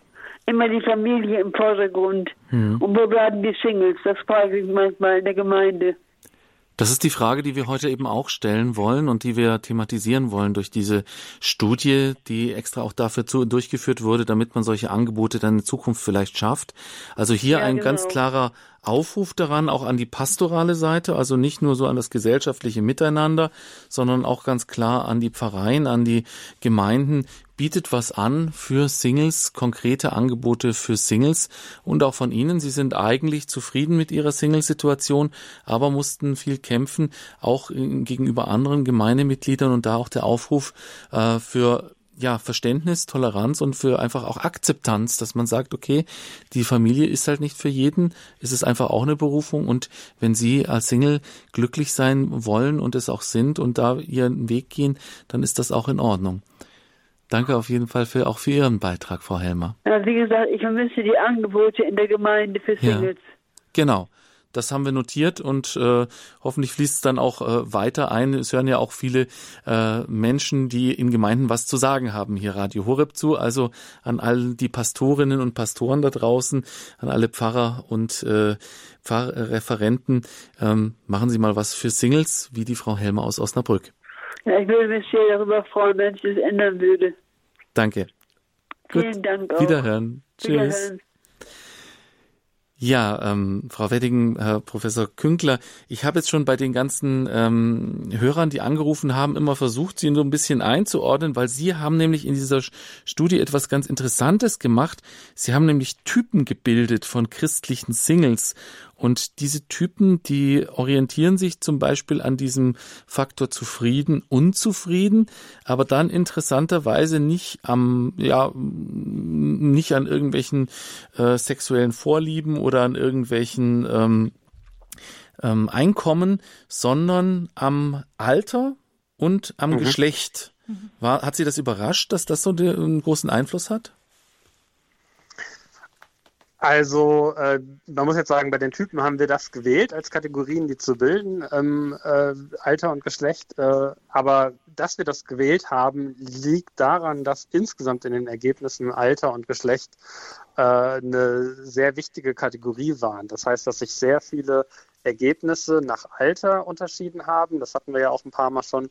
immer die Familie im Vordergrund. Mhm. Und wo bleiben die Singles? Das frage ich manchmal in der Gemeinde. Das ist die Frage, die wir heute eben auch stellen wollen und die wir thematisieren wollen durch diese Studie, die extra auch dafür zu, durchgeführt wurde, damit man solche Angebote dann in Zukunft vielleicht schafft. Also hier ja, ein genau. ganz klarer Aufruf daran, auch an die pastorale Seite, also nicht nur so an das gesellschaftliche Miteinander, sondern auch ganz klar an die Pfarreien, an die Gemeinden, bietet was an für Singles, konkrete Angebote für Singles und auch von Ihnen. Sie sind eigentlich zufrieden mit Ihrer Singlesituation, aber mussten viel kämpfen, auch gegenüber anderen Gemeindemitgliedern und da auch der Aufruf äh, für ja, Verständnis, Toleranz und für einfach auch Akzeptanz, dass man sagt, okay, die Familie ist halt nicht für jeden, es ist einfach auch eine Berufung und wenn Sie als Single glücklich sein wollen und es auch sind und da Ihren Weg gehen, dann ist das auch in Ordnung. Danke auf jeden Fall für, auch für Ihren Beitrag, Frau Helmer. Ja, wie gesagt, ich vermisse die Angebote in der Gemeinde für Singles. Ja, genau. Das haben wir notiert und äh, hoffentlich fließt es dann auch äh, weiter ein. Es hören ja auch viele äh, Menschen, die in Gemeinden was zu sagen haben, hier Radio Horeb zu. Also an all die Pastorinnen und Pastoren da draußen, an alle Pfarrer und äh, Pfarrreferenten, ähm, machen Sie mal was für Singles, wie die Frau Helmer aus Osnabrück. Ja, ich würde mich sehr darüber freuen, wenn sich das ändern würde. Danke. Vielen Gut. Dank auch. Wiederhören. Wiederhören. Tschüss. Ja, ähm, Frau Wedding, Herr Professor Künkler, ich habe jetzt schon bei den ganzen ähm, Hörern, die angerufen haben, immer versucht, sie so ein bisschen einzuordnen, weil Sie haben nämlich in dieser Studie etwas ganz Interessantes gemacht. Sie haben nämlich Typen gebildet von christlichen Singles und diese Typen, die orientieren sich zum Beispiel an diesem Faktor zufrieden, unzufrieden, aber dann interessanterweise nicht am, ja, nicht an irgendwelchen äh, sexuellen Vorlieben oder an irgendwelchen ähm, ähm, Einkommen, sondern am Alter und am mhm. Geschlecht. War, hat Sie das überrascht, dass das so einen großen Einfluss hat? Also äh, man muss jetzt sagen, bei den Typen haben wir das gewählt als Kategorien, die zu bilden, ähm, äh, Alter und Geschlecht. Äh, aber dass wir das gewählt haben, liegt daran, dass insgesamt in den Ergebnissen Alter und Geschlecht äh, eine sehr wichtige Kategorie waren. Das heißt, dass sich sehr viele Ergebnisse nach Alter unterschieden haben. Das hatten wir ja auch ein paar Mal schon.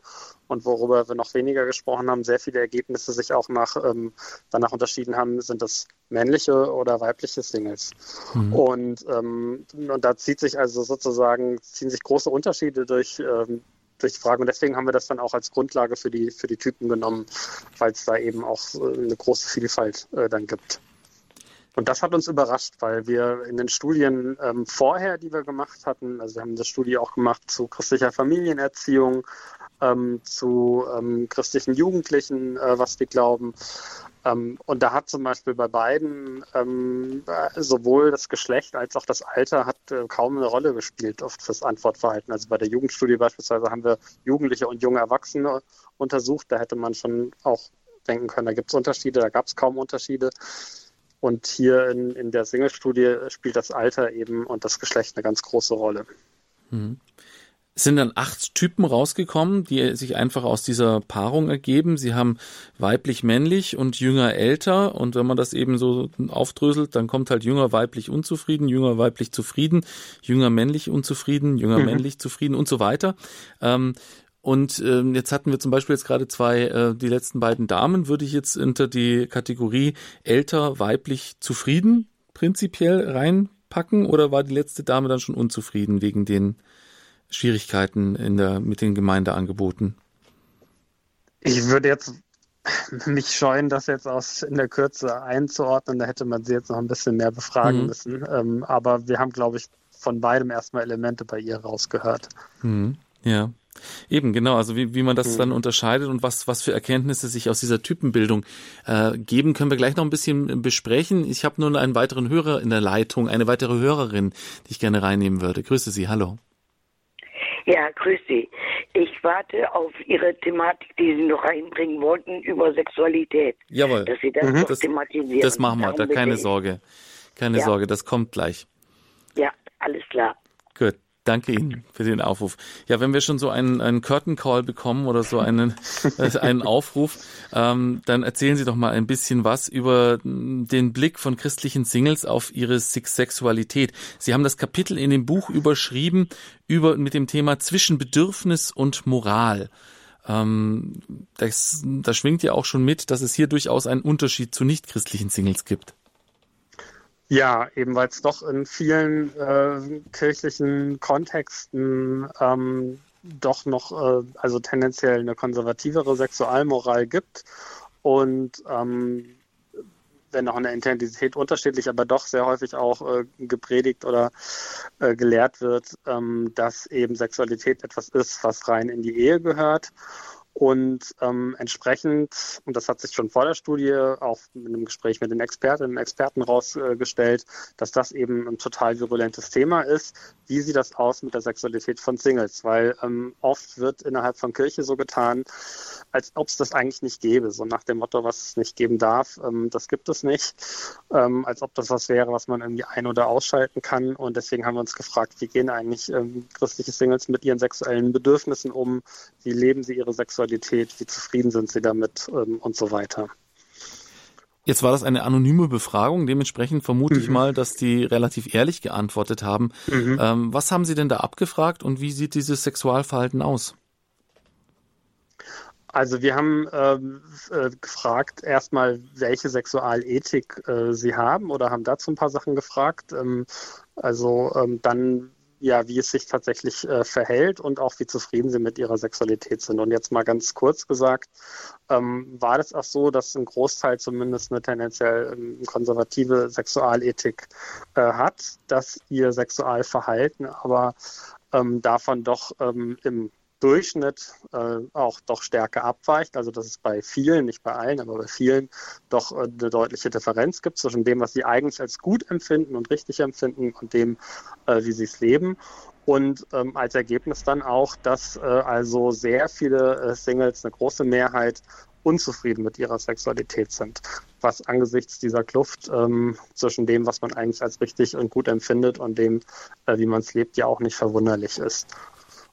Und worüber wir noch weniger gesprochen haben, sehr viele Ergebnisse sich auch nach, ähm, danach unterschieden haben, sind das männliche oder weibliche Singles. Mhm. Und, ähm, und da zieht sich also sozusagen, ziehen sich große Unterschiede durch, ähm, durch die Frage. Und deswegen haben wir das dann auch als Grundlage für die, für die Typen genommen, weil es da eben auch äh, eine große Vielfalt äh, dann gibt. Und das hat uns überrascht, weil wir in den Studien ähm, vorher, die wir gemacht hatten, also wir haben eine Studie auch gemacht zu christlicher Familienerziehung, ähm, zu ähm, christlichen Jugendlichen, äh, was die glauben. Ähm, und da hat zum Beispiel bei beiden ähm, sowohl das Geschlecht als auch das Alter hat äh, kaum eine Rolle gespielt oft fürs Antwortverhalten. Also bei der Jugendstudie beispielsweise haben wir Jugendliche und junge Erwachsene untersucht. Da hätte man schon auch denken können, da gibt es Unterschiede, da gab es kaum Unterschiede. Und hier in, in der Single-Studie spielt das Alter eben und das Geschlecht eine ganz große Rolle. Mhm. Es sind dann acht Typen rausgekommen, die sich einfach aus dieser Paarung ergeben. Sie haben weiblich-männlich und jünger-älter. Und wenn man das eben so aufdröselt, dann kommt halt jünger-weiblich unzufrieden, jünger-weiblich zufrieden, jünger-männlich unzufrieden, jünger-männlich mhm. zufrieden und so weiter. Ähm, und ähm, jetzt hatten wir zum Beispiel jetzt gerade zwei, äh, die letzten beiden Damen, würde ich jetzt unter die Kategorie älter, weiblich, zufrieden prinzipiell reinpacken oder war die letzte Dame dann schon unzufrieden wegen den Schwierigkeiten in der, mit den Gemeindeangeboten? Ich würde jetzt mich scheuen, das jetzt aus in der Kürze einzuordnen. Da hätte man sie jetzt noch ein bisschen mehr befragen mhm. müssen. Ähm, aber wir haben, glaube ich, von beidem erstmal Elemente bei ihr rausgehört. Mhm. Ja. Eben, genau, also wie, wie man das mhm. dann unterscheidet und was, was für Erkenntnisse sich aus dieser Typenbildung äh, geben, können wir gleich noch ein bisschen besprechen. Ich habe nur einen weiteren Hörer in der Leitung, eine weitere Hörerin, die ich gerne reinnehmen würde. Grüße Sie, hallo. Ja, grüß Sie. Ich warte auf Ihre Thematik, die Sie noch reinbringen wollten, über Sexualität. Jawohl. Dass Sie das, mhm. das thematisieren. Das machen wir, da keine Sorge. Keine ja. Sorge, das kommt gleich. Ja, alles klar. Gut. Danke Ihnen für den Aufruf. Ja, wenn wir schon so einen, einen Curtain Call bekommen oder so einen, äh, einen Aufruf, ähm, dann erzählen Sie doch mal ein bisschen was über den Blick von christlichen Singles auf ihre Sexualität. Sie haben das Kapitel in dem Buch überschrieben über, mit dem Thema zwischen Bedürfnis und Moral. Ähm, das, da schwingt ja auch schon mit, dass es hier durchaus einen Unterschied zu nichtchristlichen Singles gibt. Ja, eben weil es doch in vielen äh, kirchlichen Kontexten ähm, doch noch, äh, also tendenziell eine konservativere Sexualmoral gibt und ähm, wenn auch in der Intensität unterschiedlich, aber doch sehr häufig auch äh, gepredigt oder äh, gelehrt wird, ähm, dass eben Sexualität etwas ist, was rein in die Ehe gehört und ähm, entsprechend, und das hat sich schon vor der Studie auch in einem Gespräch mit den Expertinnen und Experten rausgestellt, dass das eben ein total virulentes Thema ist. Wie sieht das aus mit der Sexualität von Singles? Weil ähm, oft wird innerhalb von Kirche so getan, als ob es das eigentlich nicht gäbe. So nach dem Motto, was es nicht geben darf, ähm, das gibt es nicht. Ähm, als ob das was wäre, was man irgendwie ein- oder ausschalten kann. Und deswegen haben wir uns gefragt, wie gehen eigentlich ähm, christliche Singles mit ihren sexuellen Bedürfnissen um? Wie leben sie ihre Sexualität? Sexualität, wie zufrieden sind sie damit ähm, und so weiter. Jetzt war das eine anonyme Befragung, dementsprechend vermute mhm. ich mal, dass die relativ ehrlich geantwortet haben. Mhm. Ähm, was haben Sie denn da abgefragt und wie sieht dieses Sexualverhalten aus? Also wir haben ähm, äh, gefragt erstmal, welche Sexualethik äh, sie haben oder haben dazu ein paar Sachen gefragt. Ähm, also ähm, dann ja, wie es sich tatsächlich äh, verhält und auch wie zufrieden sie mit ihrer Sexualität sind. Und jetzt mal ganz kurz gesagt, ähm, war das auch so, dass ein Großteil zumindest eine tendenziell ähm, konservative Sexualethik äh, hat, dass ihr Sexualverhalten aber ähm, davon doch ähm, im Durchschnitt äh, auch doch stärker abweicht. Also dass es bei vielen, nicht bei allen, aber bei vielen doch äh, eine deutliche Differenz gibt zwischen dem, was sie eigentlich als gut empfinden und richtig empfinden und dem, äh, wie sie es leben. Und ähm, als Ergebnis dann auch, dass äh, also sehr viele äh, Singles, eine große Mehrheit, unzufrieden mit ihrer Sexualität sind, was angesichts dieser Kluft ähm, zwischen dem, was man eigentlich als richtig und gut empfindet und dem, äh, wie man es lebt, ja auch nicht verwunderlich ist.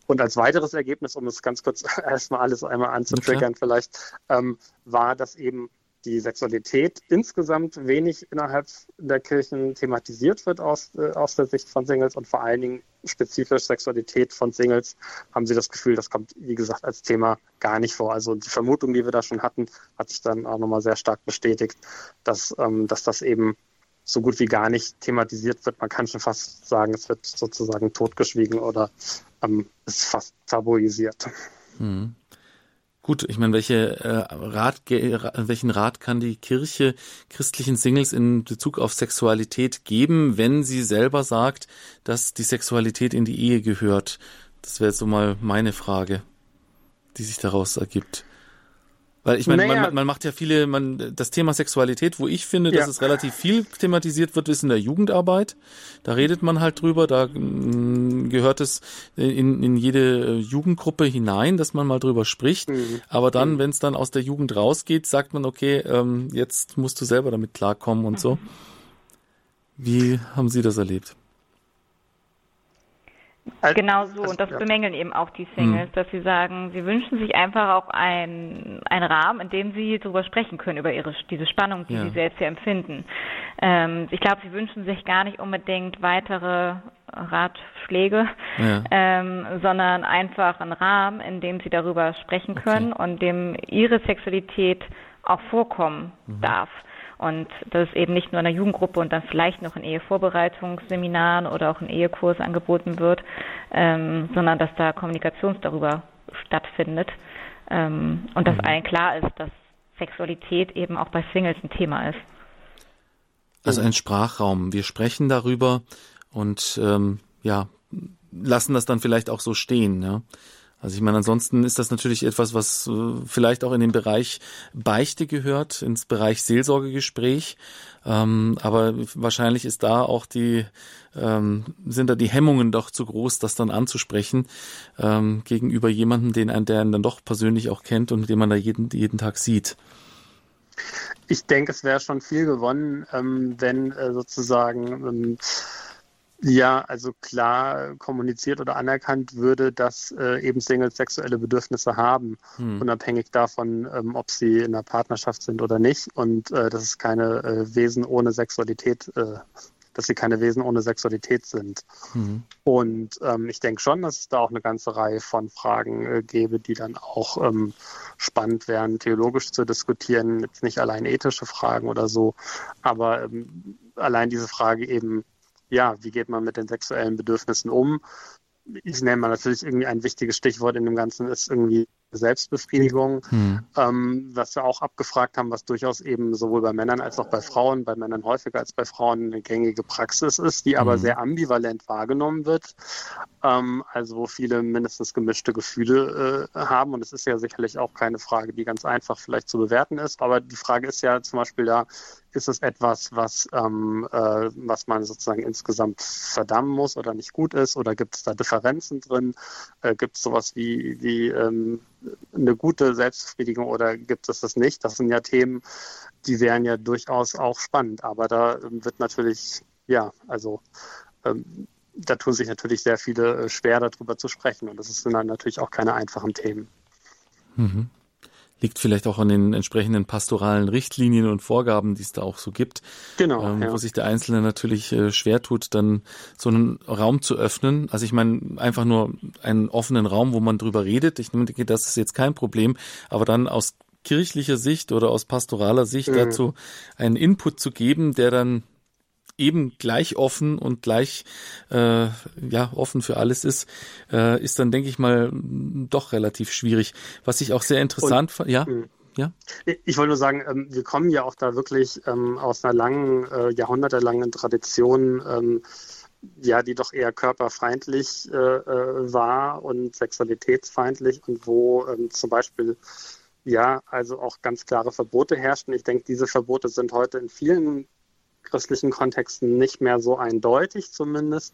Und als weiteres Ergebnis, um es ganz kurz erstmal alles einmal anzutriggern, okay. vielleicht, ähm, war, dass eben die Sexualität insgesamt wenig innerhalb der Kirchen thematisiert wird aus, äh, aus der Sicht von Singles und vor allen Dingen spezifisch Sexualität von Singles haben sie das Gefühl, das kommt, wie gesagt, als Thema gar nicht vor. Also die Vermutung, die wir da schon hatten, hat sich dann auch nochmal sehr stark bestätigt, dass, ähm, dass das eben so gut wie gar nicht thematisiert wird. Man kann schon fast sagen, es wird sozusagen totgeschwiegen oder ähm, ist fast tabuisiert. Hm. Gut, ich meine, welche, äh, Rat, welchen Rat kann die Kirche christlichen Singles in Bezug auf Sexualität geben, wenn sie selber sagt, dass die Sexualität in die Ehe gehört? Das wäre jetzt so mal meine Frage, die sich daraus ergibt. Weil ich meine, naja. man, man, macht ja viele, man, das Thema Sexualität, wo ich finde, dass ja. es relativ viel thematisiert wird, ist in der Jugendarbeit. Da redet man halt drüber, da mh, mm, gehört es in, in jede Jugendgruppe hinein, dass man mal drüber spricht. Mhm. Aber dann, mhm. wenn es dann aus der Jugend rausgeht, sagt man, okay, ähm, jetzt musst du selber damit klarkommen und so. Wie haben Sie das erlebt? Genau so, und das bemängeln eben auch die Singles, mhm. dass sie sagen, sie wünschen sich einfach auch einen, einen Rahmen, in dem sie darüber sprechen können, über ihre, diese Spannung, die ja. sie selbst hier empfinden. Ähm, ich glaube, sie wünschen sich gar nicht unbedingt weitere Ratschläge, ja. ähm, sondern einfach einen Rahmen, in dem sie darüber sprechen können okay. und dem ihre Sexualität auch vorkommen mhm. darf. Und dass es eben nicht nur in der Jugendgruppe und dann vielleicht noch in Ehevorbereitungsseminaren oder auch in Ehekurs angeboten wird, ähm, sondern dass da Kommunikation darüber stattfindet. Ähm, und dass mhm. allen klar ist, dass Sexualität eben auch bei Singles ein Thema ist. Also ein Sprachraum. Wir sprechen darüber und ähm, ja, lassen das dann vielleicht auch so stehen. Ja? Also ich meine, ansonsten ist das natürlich etwas, was äh, vielleicht auch in den Bereich Beichte gehört, ins Bereich Seelsorgegespräch. Ähm, aber wahrscheinlich ist da auch die, ähm, sind da die Hemmungen doch zu groß, das dann anzusprechen ähm, gegenüber jemandem, den einen, der einen dann doch persönlich auch kennt und den man da jeden, jeden Tag sieht. Ich denke, es wäre schon viel gewonnen, ähm, wenn äh, sozusagen ähm, ja, also klar kommuniziert oder anerkannt würde, dass äh, eben Singles sexuelle Bedürfnisse haben, hm. unabhängig davon, ähm, ob sie in einer Partnerschaft sind oder nicht. Und äh, dass es keine äh, Wesen ohne Sexualität, äh, dass sie keine Wesen ohne Sexualität sind. Hm. Und ähm, ich denke schon, dass es da auch eine ganze Reihe von Fragen äh, gäbe, die dann auch ähm, spannend wären, theologisch zu diskutieren. Jetzt nicht allein ethische Fragen oder so, aber ähm, allein diese Frage eben, ja, wie geht man mit den sexuellen Bedürfnissen um? Ich nenne mal natürlich irgendwie ein wichtiges Stichwort in dem Ganzen ist irgendwie Selbstbefriedigung, hm. ähm, was wir auch abgefragt haben, was durchaus eben sowohl bei Männern als auch bei Frauen, bei Männern häufiger als bei Frauen eine gängige Praxis ist, die aber hm. sehr ambivalent wahrgenommen wird. Ähm, also wo viele mindestens gemischte Gefühle äh, haben. Und es ist ja sicherlich auch keine Frage, die ganz einfach vielleicht zu bewerten ist. Aber die Frage ist ja zum Beispiel da, ist es etwas, was, ähm, äh, was man sozusagen insgesamt verdammen muss oder nicht gut ist? Oder gibt es da Differenzen drin? Äh, gibt es sowas wie, wie ähm, eine gute Selbstbefriedigung oder gibt es das nicht? Das sind ja Themen, die wären ja durchaus auch spannend. Aber da wird natürlich, ja, also ähm, da tun sich natürlich sehr viele äh, schwer, darüber zu sprechen. Und das sind dann natürlich auch keine einfachen Themen. Mhm. Liegt vielleicht auch an den entsprechenden pastoralen Richtlinien und Vorgaben, die es da auch so gibt. Genau. Ähm, ja. Wo sich der Einzelne natürlich äh, schwer tut, dann so einen Raum zu öffnen. Also ich meine, einfach nur einen offenen Raum, wo man drüber redet. Ich denke, das ist jetzt kein Problem. Aber dann aus kirchlicher Sicht oder aus pastoraler Sicht mhm. dazu einen Input zu geben, der dann eben gleich offen und gleich äh, ja offen für alles ist, äh, ist dann denke ich mal doch relativ schwierig. Was ich auch sehr interessant fand, ja. Ja? Ich wollte nur sagen, ähm, wir kommen ja auch da wirklich ähm, aus einer langen, äh, jahrhundertelangen Tradition, ähm, ja, die doch eher körperfeindlich äh, äh, war und sexualitätsfeindlich und wo ähm, zum Beispiel ja, also auch ganz klare Verbote herrschten. Ich denke, diese Verbote sind heute in vielen christlichen Kontexten nicht mehr so eindeutig zumindest.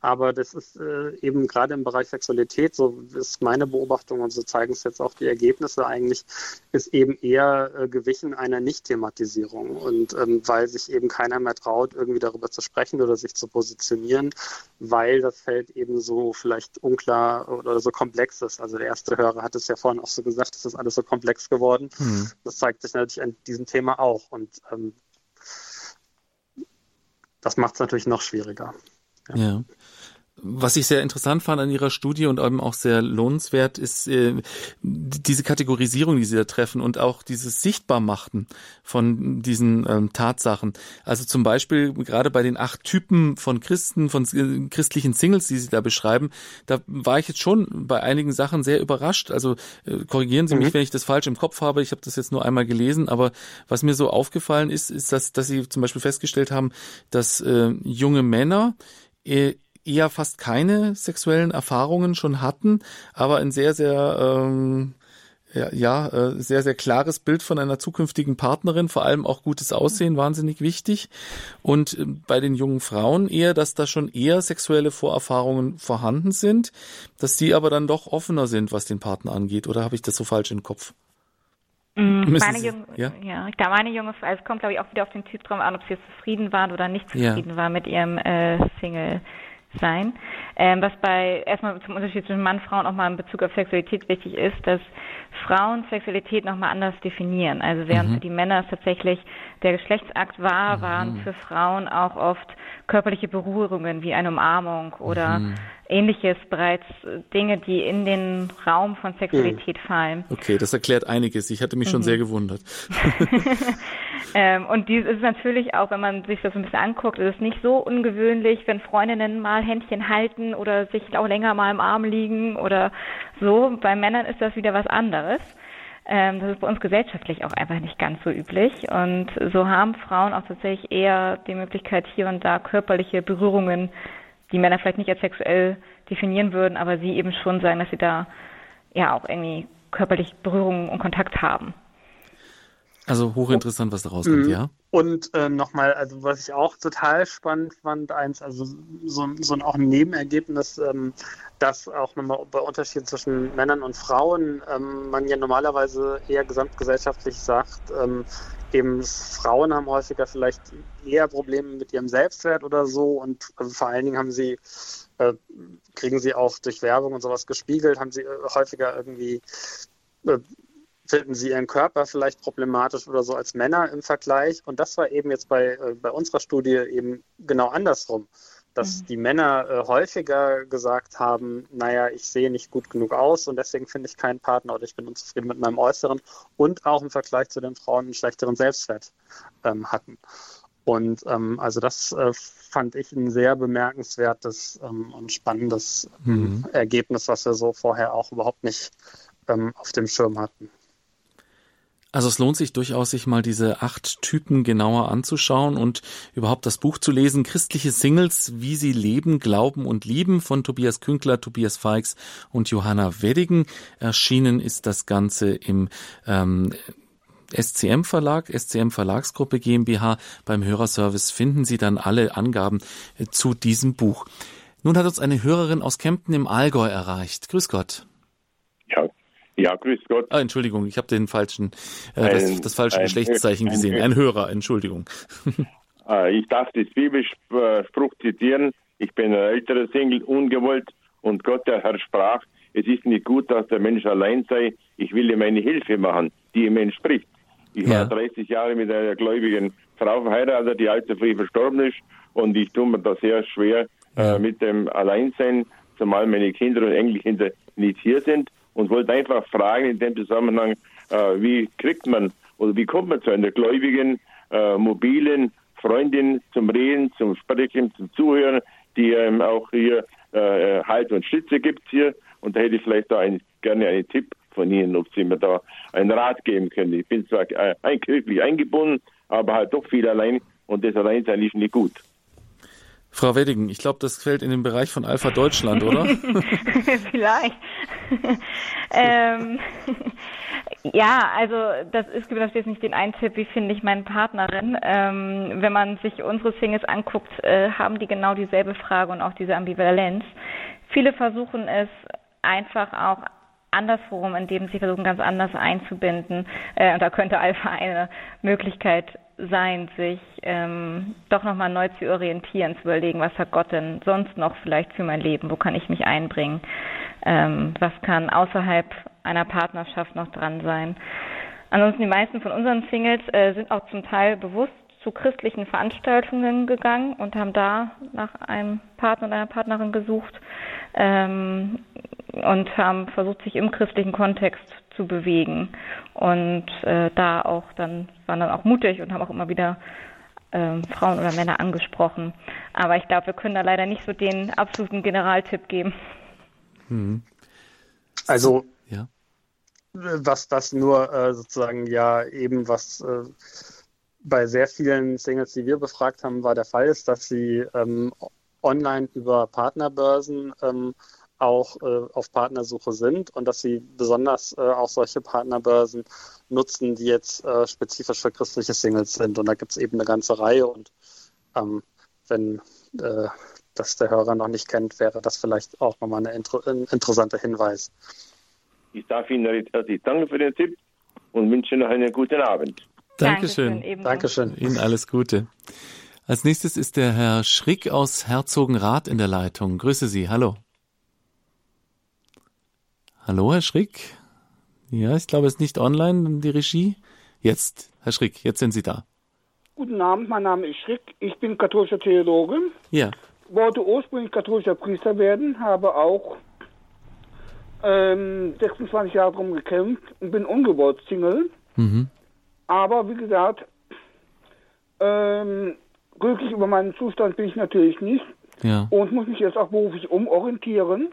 Aber das ist äh, eben gerade im Bereich Sexualität, so ist meine Beobachtung und so zeigen es jetzt auch die Ergebnisse eigentlich, ist eben eher äh, gewichen einer Nicht-Thematisierung. Und ähm, weil sich eben keiner mehr traut, irgendwie darüber zu sprechen oder sich zu positionieren, weil das Feld eben so vielleicht unklar oder so komplex ist. Also der erste Hörer hat es ja vorhin auch so gesagt, es ist alles so komplex geworden. Mhm. Das zeigt sich natürlich an diesem Thema auch. Und ähm, das macht es natürlich noch schwieriger. ja. ja. Was ich sehr interessant fand an Ihrer Studie und eben auch sehr lohnenswert ist äh, diese Kategorisierung, die Sie da treffen und auch dieses Sichtbarmachen von diesen ähm, Tatsachen. Also zum Beispiel gerade bei den acht Typen von Christen, von äh, christlichen Singles, die Sie da beschreiben, da war ich jetzt schon bei einigen Sachen sehr überrascht. Also äh, korrigieren Sie mich, mhm. wenn ich das falsch im Kopf habe. Ich habe das jetzt nur einmal gelesen, aber was mir so aufgefallen ist, ist, dass, dass Sie zum Beispiel festgestellt haben, dass äh, junge Männer äh, eher fast keine sexuellen Erfahrungen schon hatten, aber ein sehr, sehr ähm, ja, ja, äh, sehr, sehr klares Bild von einer zukünftigen Partnerin, vor allem auch gutes Aussehen, wahnsinnig wichtig. Und äh, bei den jungen Frauen eher, dass da schon eher sexuelle Vorerfahrungen vorhanden sind, dass die aber dann doch offener sind, was den Partner angeht. Oder habe ich das so falsch im Kopf? Mm, meine junge, ja? ja, da meine junge Frau, es kommt glaube ich auch wieder auf den Typ drauf an, ob sie jetzt zufrieden waren oder nicht zufrieden ja. war mit ihrem äh, Single sein. Ähm, was bei erstmal zum Unterschied zwischen Mann, Frauen auch mal in Bezug auf Sexualität wichtig ist, dass Frauen Sexualität nochmal anders definieren. Also während mhm. für die Männer es tatsächlich der Geschlechtsakt war, mhm. waren für Frauen auch oft körperliche Berührungen wie eine Umarmung oder mhm. Ähnliches bereits Dinge, die in den Raum von Sexualität mhm. fallen. Okay, das erklärt einiges. Ich hatte mich schon mhm. sehr gewundert. ähm, und dies ist natürlich auch, wenn man sich das ein bisschen anguckt, ist es nicht so ungewöhnlich, wenn Freundinnen mal Händchen halten oder sich auch länger mal im Arm liegen oder so. Bei Männern ist das wieder was anderes. Ähm, das ist bei uns gesellschaftlich auch einfach nicht ganz so üblich. Und so haben Frauen auch tatsächlich eher die Möglichkeit, hier und da körperliche Berührungen, die Männer vielleicht nicht als sexuell definieren würden, aber sie eben schon sagen, dass sie da ja auch irgendwie körperliche Berührungen und Kontakt haben. Also hochinteressant, was da rauskommt, mhm. ja. Und äh, nochmal, also was ich auch total spannend fand, eins, also so, so ein, auch ein Nebenergebnis, ähm, dass auch nochmal bei Unterschieden zwischen Männern und Frauen ähm, man ja normalerweise eher gesamtgesellschaftlich sagt, ähm, eben Frauen haben häufiger vielleicht eher Probleme mit ihrem Selbstwert oder so und also vor allen Dingen haben sie äh, kriegen sie auch durch Werbung und sowas gespiegelt, haben sie äh, häufiger irgendwie äh, finden sie ihren Körper vielleicht problematisch oder so als Männer im Vergleich. Und das war eben jetzt bei, äh, bei unserer Studie eben genau andersrum, dass mhm. die Männer äh, häufiger gesagt haben, naja, ich sehe nicht gut genug aus und deswegen finde ich keinen Partner oder ich bin unzufrieden mit meinem Äußeren und auch im Vergleich zu den Frauen einen schlechteren Selbstwert ähm, hatten. Und ähm, also das äh, fand ich ein sehr bemerkenswertes ähm, und spannendes ähm, mhm. Ergebnis, was wir so vorher auch überhaupt nicht ähm, auf dem Schirm hatten. Also es lohnt sich durchaus, sich mal diese acht Typen genauer anzuschauen und überhaupt das Buch zu lesen. Christliche Singles, wie sie leben, glauben und lieben von Tobias Künkler, Tobias Feix und Johanna Weddigen. Erschienen ist das Ganze im ähm, SCM Verlag, SCM Verlagsgruppe GmbH. Beim Hörerservice finden Sie dann alle Angaben äh, zu diesem Buch. Nun hat uns eine Hörerin aus Kempten im Allgäu erreicht. Grüß Gott. Ja, ja, grüß Gott. Ah, Entschuldigung, ich habe den falschen, äh, ein, das, das, falsche ein, Geschlechtszeichen ein, gesehen. Ein Hörer, Entschuldigung. Äh, ich darf das Bibelspruch zitieren. Ich bin ein älterer Single, ungewollt, und Gott, der Herr, sprach, es ist nicht gut, dass der Mensch allein sei. Ich will ihm eine Hilfe machen, die ihm entspricht. Ich ja. war 30 Jahre mit einer gläubigen Frau verheiratet, die allzu früh verstorben ist, und ich tue mir da sehr schwer äh, ja. äh, mit dem Alleinsein, zumal meine Kinder und Enkelkinder nicht hier sind und wollte einfach fragen in dem Zusammenhang, äh, wie kriegt man oder wie kommt man zu einer gläubigen, äh, mobilen Freundin zum Reden, zum Sprechen, zum Zuhören, die ähm, auch hier äh, Halt und Stütze gibt hier. Und da hätte ich vielleicht da ein, gerne einen Tipp von Ihnen, ob Sie mir da einen Rat geben können. Ich bin zwar äh, kirchlich eingebunden, aber halt doch viel allein und das allein ist nicht gut. Frau Weddigen, ich glaube, das fällt in den Bereich von Alpha Deutschland, oder? Vielleicht. ähm, ja, also das ist gibt jetzt nicht den einen Tipp, wie finde ich meine Partnerin. Ähm, wenn man sich unsere Singles anguckt, äh, haben die genau dieselbe Frage und auch diese Ambivalenz. Viele versuchen es einfach auch andersrum, indem sie versuchen, ganz anders einzubinden. Äh, und da könnte Alpha eine Möglichkeit sein, sich ähm, doch nochmal neu zu orientieren, zu überlegen, was hat Gott denn sonst noch vielleicht für mein Leben, wo kann ich mich einbringen, ähm, was kann außerhalb einer Partnerschaft noch dran sein. Ansonsten die meisten von unseren Singles äh, sind auch zum Teil bewusst zu christlichen Veranstaltungen gegangen und haben da nach einem Partner oder einer Partnerin gesucht ähm, und haben versucht, sich im christlichen Kontext zu bewegen und äh, da auch dann waren dann auch mutig und haben auch immer wieder ähm, Frauen oder Männer angesprochen. Aber ich glaube, wir können da leider nicht so den absoluten Generaltipp geben. Hm. Also ja. was das nur äh, sozusagen ja eben was äh, bei sehr vielen Singles, die wir befragt haben, war der Fall ist, dass sie ähm, online über Partnerbörsen ähm, auch äh, auf Partnersuche sind und dass sie besonders äh, auch solche Partnerbörsen nutzen, die jetzt äh, spezifisch für christliche Singles sind. Und da gibt es eben eine ganze Reihe. Und ähm, wenn äh, das der Hörer noch nicht kennt, wäre das vielleicht auch nochmal eine inter ein interessanter Hinweis. Ich darf Ihnen herzlich danken für den Tipp und wünsche noch einen guten Abend. Dankeschön. Dankeschön. Dankeschön. Ihnen alles Gute. Als nächstes ist der Herr Schrick aus Herzogenrath in der Leitung. Grüße Sie. Hallo. Hallo, Herr Schrick. Ja, ich glaube, es ist nicht online, die Regie. Jetzt, Herr Schrick, jetzt sind Sie da. Guten Abend, mein Name ist Schrick. Ich bin katholischer Theologe. Ja. Wollte ursprünglich katholischer Priester werden, habe auch ähm, 26 Jahre drum gekämpft und bin ungewollt Single. Mhm. Aber wie gesagt, ähm, glücklich über meinen Zustand bin ich natürlich nicht. Ja. Und muss mich jetzt auch beruflich umorientieren.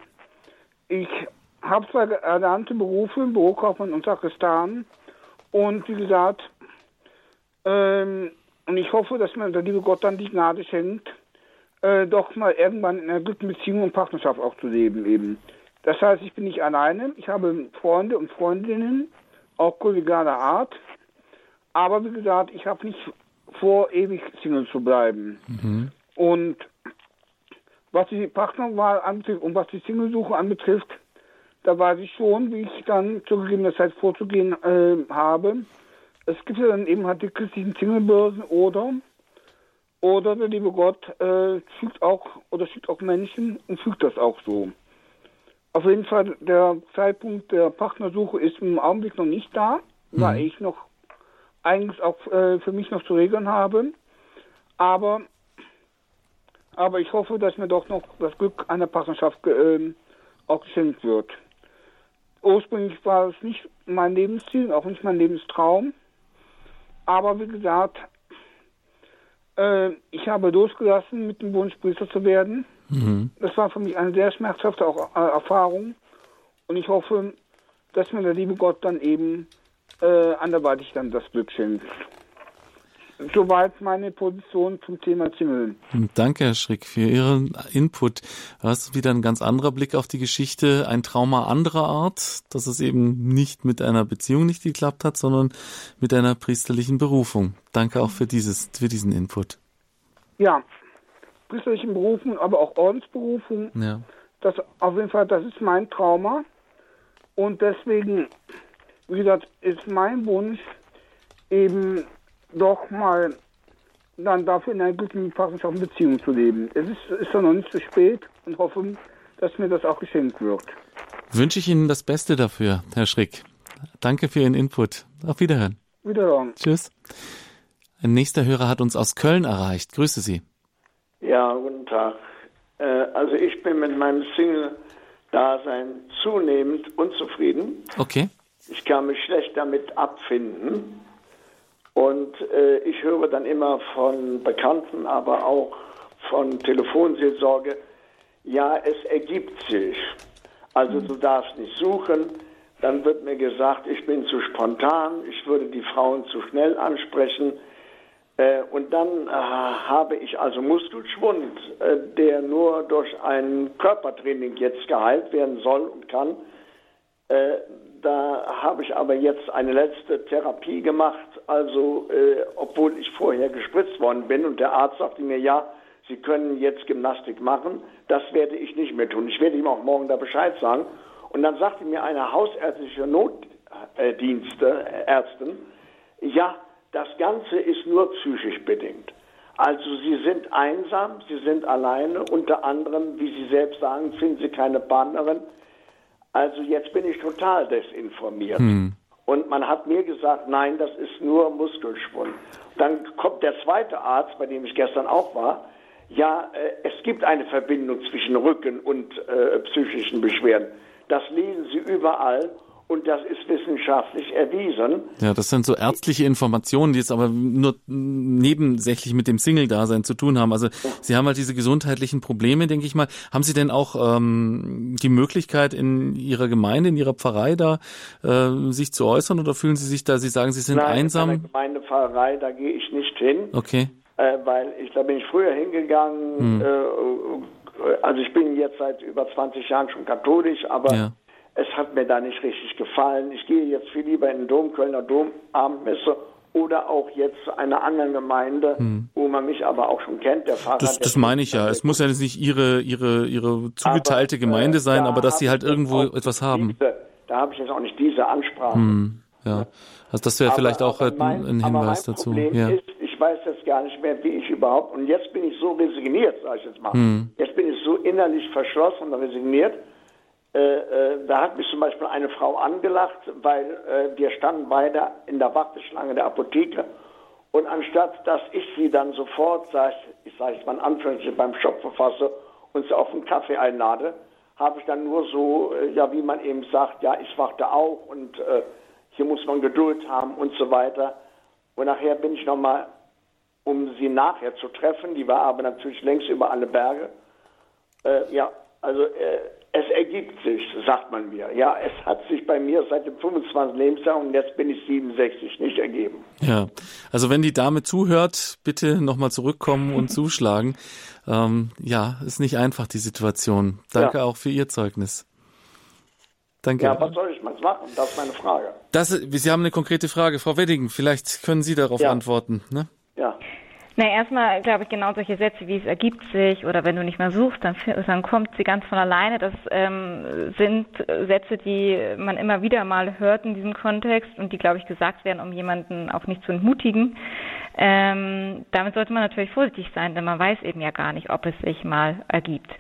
Ich habe zwei erlernte Berufe, Bürokaufmann und Sakristan. Und wie gesagt, ähm, und ich hoffe, dass mir der liebe Gott dann die Gnade schenkt, äh, doch mal irgendwann in einer guten Beziehung und Partnerschaft auch zu leben eben. Das heißt, ich bin nicht alleine, ich habe Freunde und Freundinnen, auch kollegialer Art. Aber wie gesagt, ich habe nicht vor, ewig Single zu bleiben. Mhm. Und was die Partnerwahl anbetrifft und was die Singlesuche anbetrifft, da weiß ich schon, wie ich dann zu gegebener Zeit vorzugehen äh, habe. Es gibt ja dann eben halt die christlichen Singlebörsen oder oder der liebe Gott äh, fügt auch oder schickt auch Menschen und fügt das auch so. Auf jeden Fall, der Zeitpunkt der Partnersuche ist im Augenblick noch nicht da, mhm. weil ich noch eigentlich auch äh, für mich noch zu regeln habe. Aber, aber ich hoffe, dass mir doch noch das Glück einer Partnerschaft äh, auch geschenkt wird ursprünglich war es nicht mein Lebensziel, auch nicht mein Lebenstraum. Aber wie gesagt, Äh, ich habe losgelassen, mit dem Wunsch Priester zu werden. Mhm. Das war für mich eine sehr schmerzhafte auch, äh, Erfahrung. Und ich hoffe, dass mir der liebe Gott dann eben äh, anderweitig dann das Glück schenkt. Soweit meine Position zum Thema Zingeln. Danke, Herr Schrick, für Ihren Input. Das ist wieder ein ganz anderer Blick auf die Geschichte, ein Trauma anderer Art, dass es eben nicht mit einer Beziehung nicht geklappt hat, sondern mit einer priesterlichen Berufung. Danke auch für dieses, für diesen Input. Ja, priesterlichen Berufung, aber auch Ordensberufung. Ja. Das auf jeden Fall, das ist mein Trauma. Und deswegen, wie gesagt, ist mein Wunsch eben doch mal dann dafür in einer guten partnerschaftlichen Beziehung zu leben. Es ist, ist ja noch nicht zu spät und hoffe, dass mir das auch geschenkt wird. Wünsche ich Ihnen das Beste dafür, Herr Schrick. Danke für Ihren Input. Auf Wiederhören. Wiederhören. Tschüss. Ein nächster Hörer hat uns aus Köln erreicht. Grüße Sie. Ja, guten Tag. Äh, also ich bin mit meinem Single-Dasein zunehmend unzufrieden. Okay. Ich kann mich schlecht damit abfinden. Und äh, ich höre dann immer von Bekannten, aber auch von Telefonseelsorge, ja, es ergibt sich. Also du darfst nicht suchen. Dann wird mir gesagt, ich bin zu spontan, ich würde die Frauen zu schnell ansprechen. Äh, und dann äh, habe ich also Muskelschwund, äh, der nur durch ein Körpertraining jetzt geheilt werden soll und kann. Äh, da habe ich aber jetzt eine letzte Therapie gemacht, also äh, obwohl ich vorher gespritzt worden bin und der Arzt sagte mir, ja, Sie können jetzt Gymnastik machen, das werde ich nicht mehr tun. Ich werde ihm auch morgen da Bescheid sagen. Und dann sagte mir eine hausärztliche Notdienste, äh, Ärztin, ja, das Ganze ist nur psychisch bedingt. Also Sie sind einsam, Sie sind alleine, unter anderem, wie Sie selbst sagen, finden Sie keine Partnerin. Also jetzt bin ich total desinformiert. Hm. Und man hat mir gesagt, nein, das ist nur Muskelschwund. Dann kommt der zweite Arzt, bei dem ich gestern auch war. Ja, äh, es gibt eine Verbindung zwischen Rücken und äh, psychischen Beschwerden. Das lesen Sie überall und das ist wissenschaftlich erwiesen. Ja, das sind so ärztliche Informationen, die jetzt aber nur nebensächlich mit dem Single-Dasein zu tun haben. Also Sie haben halt diese gesundheitlichen Probleme, denke ich mal. Haben Sie denn auch ähm, die Möglichkeit in Ihrer Gemeinde, in Ihrer Pfarrei da äh, sich zu äußern oder fühlen Sie sich da, Sie sagen, Sie sind Nein, einsam? In der Gemeindepfarrei, da gehe ich nicht hin. Okay. Äh, weil ich, da bin ich früher hingegangen. Hm. Äh, also ich bin jetzt seit über 20 Jahren schon katholisch, aber ja es hat mir da nicht richtig gefallen. Ich gehe jetzt viel lieber in den Dom, Kölner Dom, Abendmesse oder auch jetzt zu einer anderen Gemeinde, hm. wo man mich aber auch schon kennt, der Pfarrer. Das, das meine ich ja. Es muss ja nicht ihre, ihre, ihre zugeteilte aber, Gemeinde sein, da aber dass sie halt irgendwo etwas haben. Diese, da habe ich jetzt auch nicht diese Ansprache. Hm. Ja, also das wäre vielleicht auch halt mein, ein Hinweis dazu. Ja. Ist, ich weiß jetzt gar nicht mehr, wie ich überhaupt, und jetzt bin ich so resigniert, sage ich jetzt mal. Hm. Jetzt bin ich so innerlich verschlossen und resigniert, äh, äh, da hat mich zum Beispiel eine Frau angelacht, weil äh, wir standen beide in der Warteschlange der Apotheke und anstatt, dass ich sie dann sofort, sag ich, ich sage es mal in Anführungszeichen, beim Shop verfasse und sie auf einen Kaffee einlade, habe ich dann nur so, äh, ja, wie man eben sagt, ja, ich warte auch und äh, hier muss man Geduld haben und so weiter. Und nachher bin ich nochmal, um sie nachher zu treffen, die war aber natürlich längst über alle Berge. Äh, ja, also äh, es ergibt sich, sagt man mir. Ja, es hat sich bei mir seit dem 25. Lebensjahr und jetzt bin ich 67 nicht ergeben. Ja, also wenn die Dame zuhört, bitte nochmal zurückkommen und zuschlagen. Ähm, ja, ist nicht einfach die Situation. Danke ja. auch für Ihr Zeugnis. Danke. Ja, was soll ich mal machen? Das ist meine Frage. Das, Sie haben eine konkrete Frage, Frau Wedding. Vielleicht können Sie darauf ja. antworten. Ne? Na, erstmal glaube ich genau solche Sätze wie es ergibt sich oder wenn du nicht mehr suchst, dann, dann kommt sie ganz von alleine. Das ähm, sind Sätze, die man immer wieder mal hört in diesem Kontext und die, glaube ich, gesagt werden, um jemanden auch nicht zu entmutigen. Ähm, damit sollte man natürlich vorsichtig sein, denn man weiß eben ja gar nicht, ob es sich mal ergibt.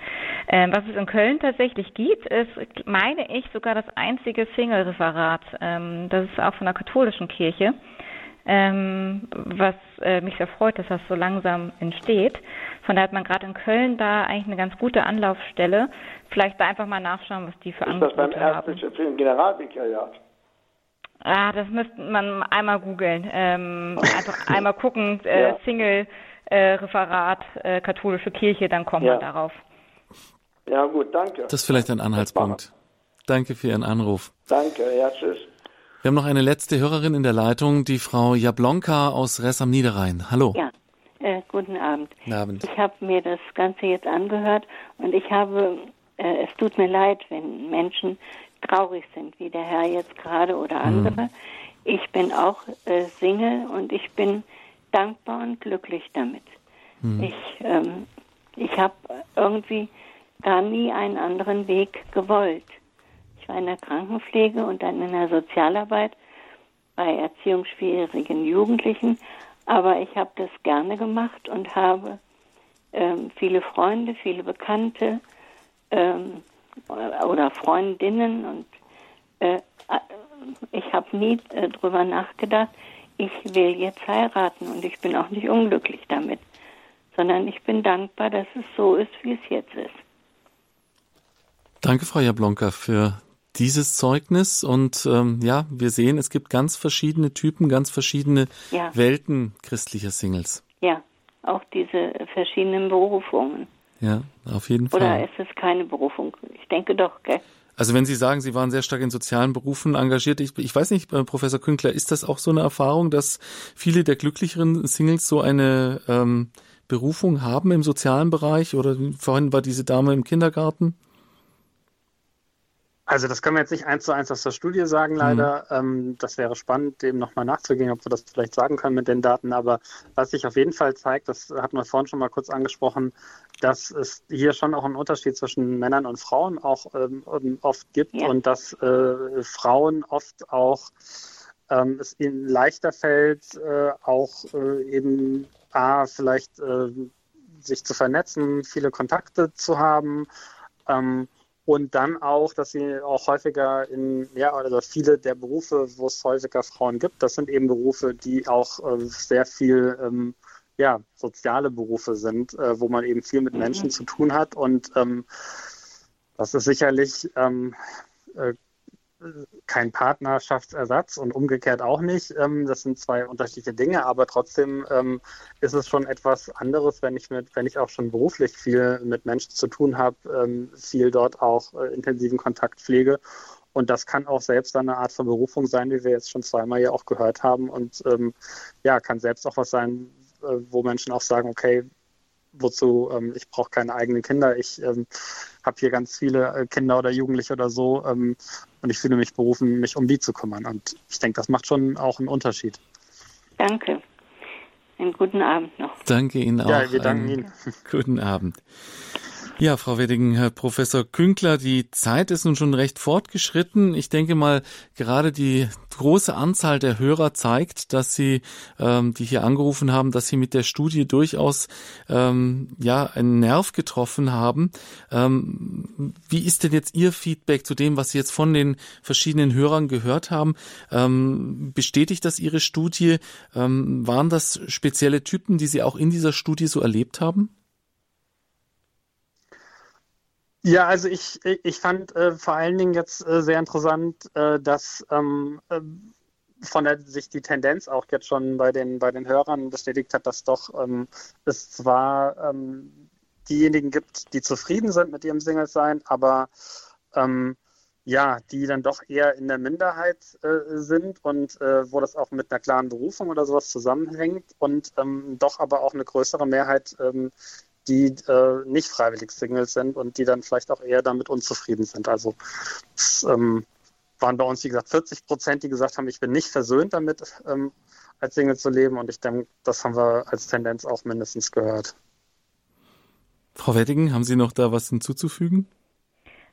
Ähm, was es in Köln tatsächlich gibt, ist, meine ich, sogar das einzige Single-Referat. Ähm, das ist auch von der katholischen Kirche ähm, was äh, mich sehr freut, dass das so langsam entsteht. Von daher hat man gerade in Köln da eigentlich eine ganz gute Anlaufstelle. Vielleicht da einfach mal nachschauen, was die für ist Angebote haben. Ist das beim Erzbischöflichen Generalvikariat? Ah, das müsste man einmal googeln. Ähm, einfach einmal gucken, äh, ja. Single äh, Referat äh, katholische Kirche, dann kommt ja. man darauf. Ja, gut, danke. Das ist vielleicht ein Anhaltspunkt. Danke für Ihren Anruf. Danke, ja, tschüss. Wir haben noch eine letzte Hörerin in der Leitung, die Frau Jablonka aus Ress am Niederrhein. Hallo. Ja, äh, guten Abend. Guten Abend. Ich habe mir das Ganze jetzt angehört und ich habe, äh, es tut mir leid, wenn Menschen traurig sind, wie der Herr jetzt gerade oder mhm. andere. Mhm. Ich bin auch äh, Single und ich bin dankbar und glücklich damit. Mhm. Ich, ähm, ich habe irgendwie gar nie einen anderen Weg gewollt. Ich war in der Krankenpflege und dann in der Sozialarbeit bei erziehungsschwierigen Jugendlichen, aber ich habe das gerne gemacht und habe ähm, viele Freunde, viele Bekannte ähm, oder Freundinnen und äh, ich habe nie äh, drüber nachgedacht, ich will jetzt heiraten und ich bin auch nicht unglücklich damit, sondern ich bin dankbar, dass es so ist, wie es jetzt ist. Danke, Frau Jablonka, für dieses Zeugnis. Und ähm, ja, wir sehen, es gibt ganz verschiedene Typen, ganz verschiedene ja. Welten christlicher Singles. Ja, auch diese verschiedenen Berufungen. Ja, auf jeden Fall. Oder ist es keine Berufung? Ich denke doch, gell? Also wenn Sie sagen, Sie waren sehr stark in sozialen Berufen engagiert, ich, ich weiß nicht, äh, Professor Künkler, ist das auch so eine Erfahrung, dass viele der glücklicheren Singles so eine ähm, Berufung haben im sozialen Bereich? Oder vorhin war diese Dame im Kindergarten? Also das können wir jetzt nicht eins zu eins aus der Studie sagen, leider. Mhm. Ähm, das wäre spannend, dem nochmal nachzugehen, ob wir das vielleicht sagen können mit den Daten. Aber was sich auf jeden Fall zeigt, das hatten wir vorhin schon mal kurz angesprochen, dass es hier schon auch einen Unterschied zwischen Männern und Frauen auch ähm, oft gibt ja. und dass äh, Frauen oft auch ähm, es ihnen leichter fällt, äh, auch äh, eben A, vielleicht äh, sich zu vernetzen, viele Kontakte zu haben. Ähm, und dann auch, dass sie auch häufiger in, ja, also viele der Berufe, wo es häufiger Frauen gibt, das sind eben Berufe, die auch äh, sehr viel, ähm, ja, soziale Berufe sind, äh, wo man eben viel mit Menschen mhm. zu tun hat. Und ähm, das ist sicherlich ähm, äh, kein Partnerschaftsersatz und umgekehrt auch nicht. Ähm, das sind zwei unterschiedliche Dinge, aber trotzdem ähm, ist es schon etwas anderes, wenn ich mit, wenn ich auch schon beruflich viel mit Menschen zu tun habe, ähm, viel dort auch äh, intensiven Kontakt pflege. Und das kann auch selbst eine Art von Berufung sein, wie wir jetzt schon zweimal ja auch gehört haben. Und ja, kann selbst auch was sein, äh, wo Menschen auch sagen, okay, wozu, ähm, ich brauche keine eigenen Kinder, ich ähm, habe hier ganz viele äh, Kinder oder Jugendliche oder so ähm, und ich fühle mich berufen, mich um die zu kümmern. Und ich denke, das macht schon auch einen Unterschied. Danke. Einen guten Abend noch. Danke Ihnen auch. Ja, wir danken Ihnen. Guten Abend. Ja, Frau Wedding, Herr Professor Künkler, die Zeit ist nun schon recht fortgeschritten. Ich denke mal, gerade die große Anzahl der Hörer zeigt, dass Sie, ähm, die hier angerufen haben, dass Sie mit der Studie durchaus ähm, ja einen Nerv getroffen haben. Ähm, wie ist denn jetzt Ihr Feedback zu dem, was Sie jetzt von den verschiedenen Hörern gehört haben? Ähm, bestätigt das Ihre Studie? Ähm, waren das spezielle Typen, die Sie auch in dieser Studie so erlebt haben? Ja, also ich, ich fand äh, vor allen Dingen jetzt äh, sehr interessant, äh, dass ähm, äh, von der sich die Tendenz auch jetzt schon bei den, bei den Hörern bestätigt hat, dass doch ähm, es zwar ähm, diejenigen gibt, die zufrieden sind mit ihrem Single-Sein, aber ähm, ja, die dann doch eher in der Minderheit äh, sind und äh, wo das auch mit einer klaren Berufung oder sowas zusammenhängt und ähm, doch aber auch eine größere Mehrheit ähm, die äh, nicht freiwillig Singles sind und die dann vielleicht auch eher damit unzufrieden sind. Also es ähm, waren bei uns, wie gesagt, 40 Prozent, die gesagt haben, ich bin nicht versöhnt damit, ähm, als Single zu leben. Und ich denke, das haben wir als Tendenz auch mindestens gehört. Frau Wettigen, haben Sie noch da was hinzuzufügen?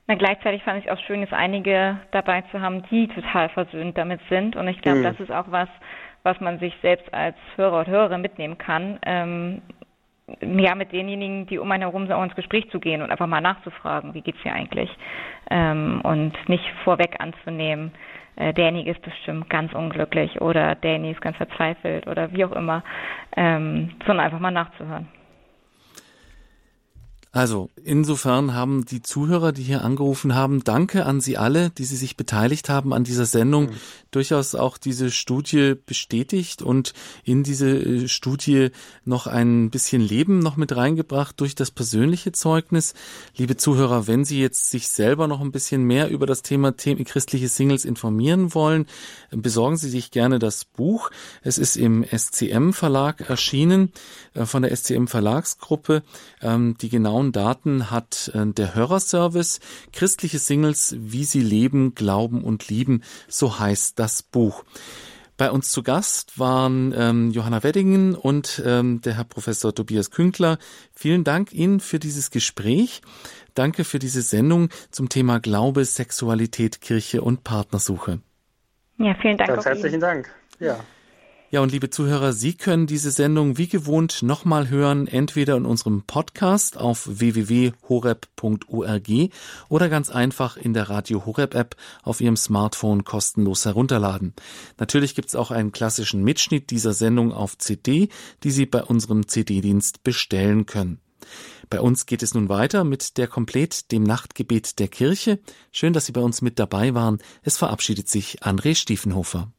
Na, gleichzeitig fand ich auch schön, dass einige dabei zu haben, die total versöhnt damit sind. Und ich glaube, mhm. das ist auch was, was man sich selbst als Hörer und Hörerin mitnehmen kann. Ähm, ja, mit denjenigen, die um einen herum sind, auch ins Gespräch zu gehen und einfach mal nachzufragen, wie geht's dir eigentlich? Ähm, und nicht vorweg anzunehmen, äh, derjenige ist bestimmt ganz unglücklich oder derjenige ist ganz verzweifelt oder wie auch immer, ähm, sondern einfach mal nachzuhören. Also, insofern haben die Zuhörer, die hier angerufen haben, danke an Sie alle, die Sie sich beteiligt haben an dieser Sendung, mhm. durchaus auch diese Studie bestätigt und in diese äh, Studie noch ein bisschen Leben noch mit reingebracht durch das persönliche Zeugnis. Liebe Zuhörer, wenn Sie jetzt sich selber noch ein bisschen mehr über das Thema christliche Singles informieren wollen, besorgen Sie sich gerne das Buch. Es ist im SCM Verlag erschienen, äh, von der SCM Verlagsgruppe. Ähm, die genauen genauen Daten hat äh, der Hörerservice. Christliche Singles, wie sie leben, glauben und lieben, so heißt das Buch. Bei uns zu Gast waren ähm, Johanna Weddingen und ähm, der Herr Professor Tobias Künkler. Vielen Dank Ihnen für dieses Gespräch. Danke für diese Sendung zum Thema Glaube, Sexualität, Kirche und Partnersuche. Ja, vielen Dank. Ganz herzlichen Dank. Ja. Ja, und liebe Zuhörer, Sie können diese Sendung wie gewohnt nochmal hören, entweder in unserem Podcast auf www.horeb.org oder ganz einfach in der Radio Horeb App auf Ihrem Smartphone kostenlos herunterladen. Natürlich gibt's auch einen klassischen Mitschnitt dieser Sendung auf CD, die Sie bei unserem CD-Dienst bestellen können. Bei uns geht es nun weiter mit der Komplett, dem Nachtgebet der Kirche. Schön, dass Sie bei uns mit dabei waren. Es verabschiedet sich André Stiefenhofer.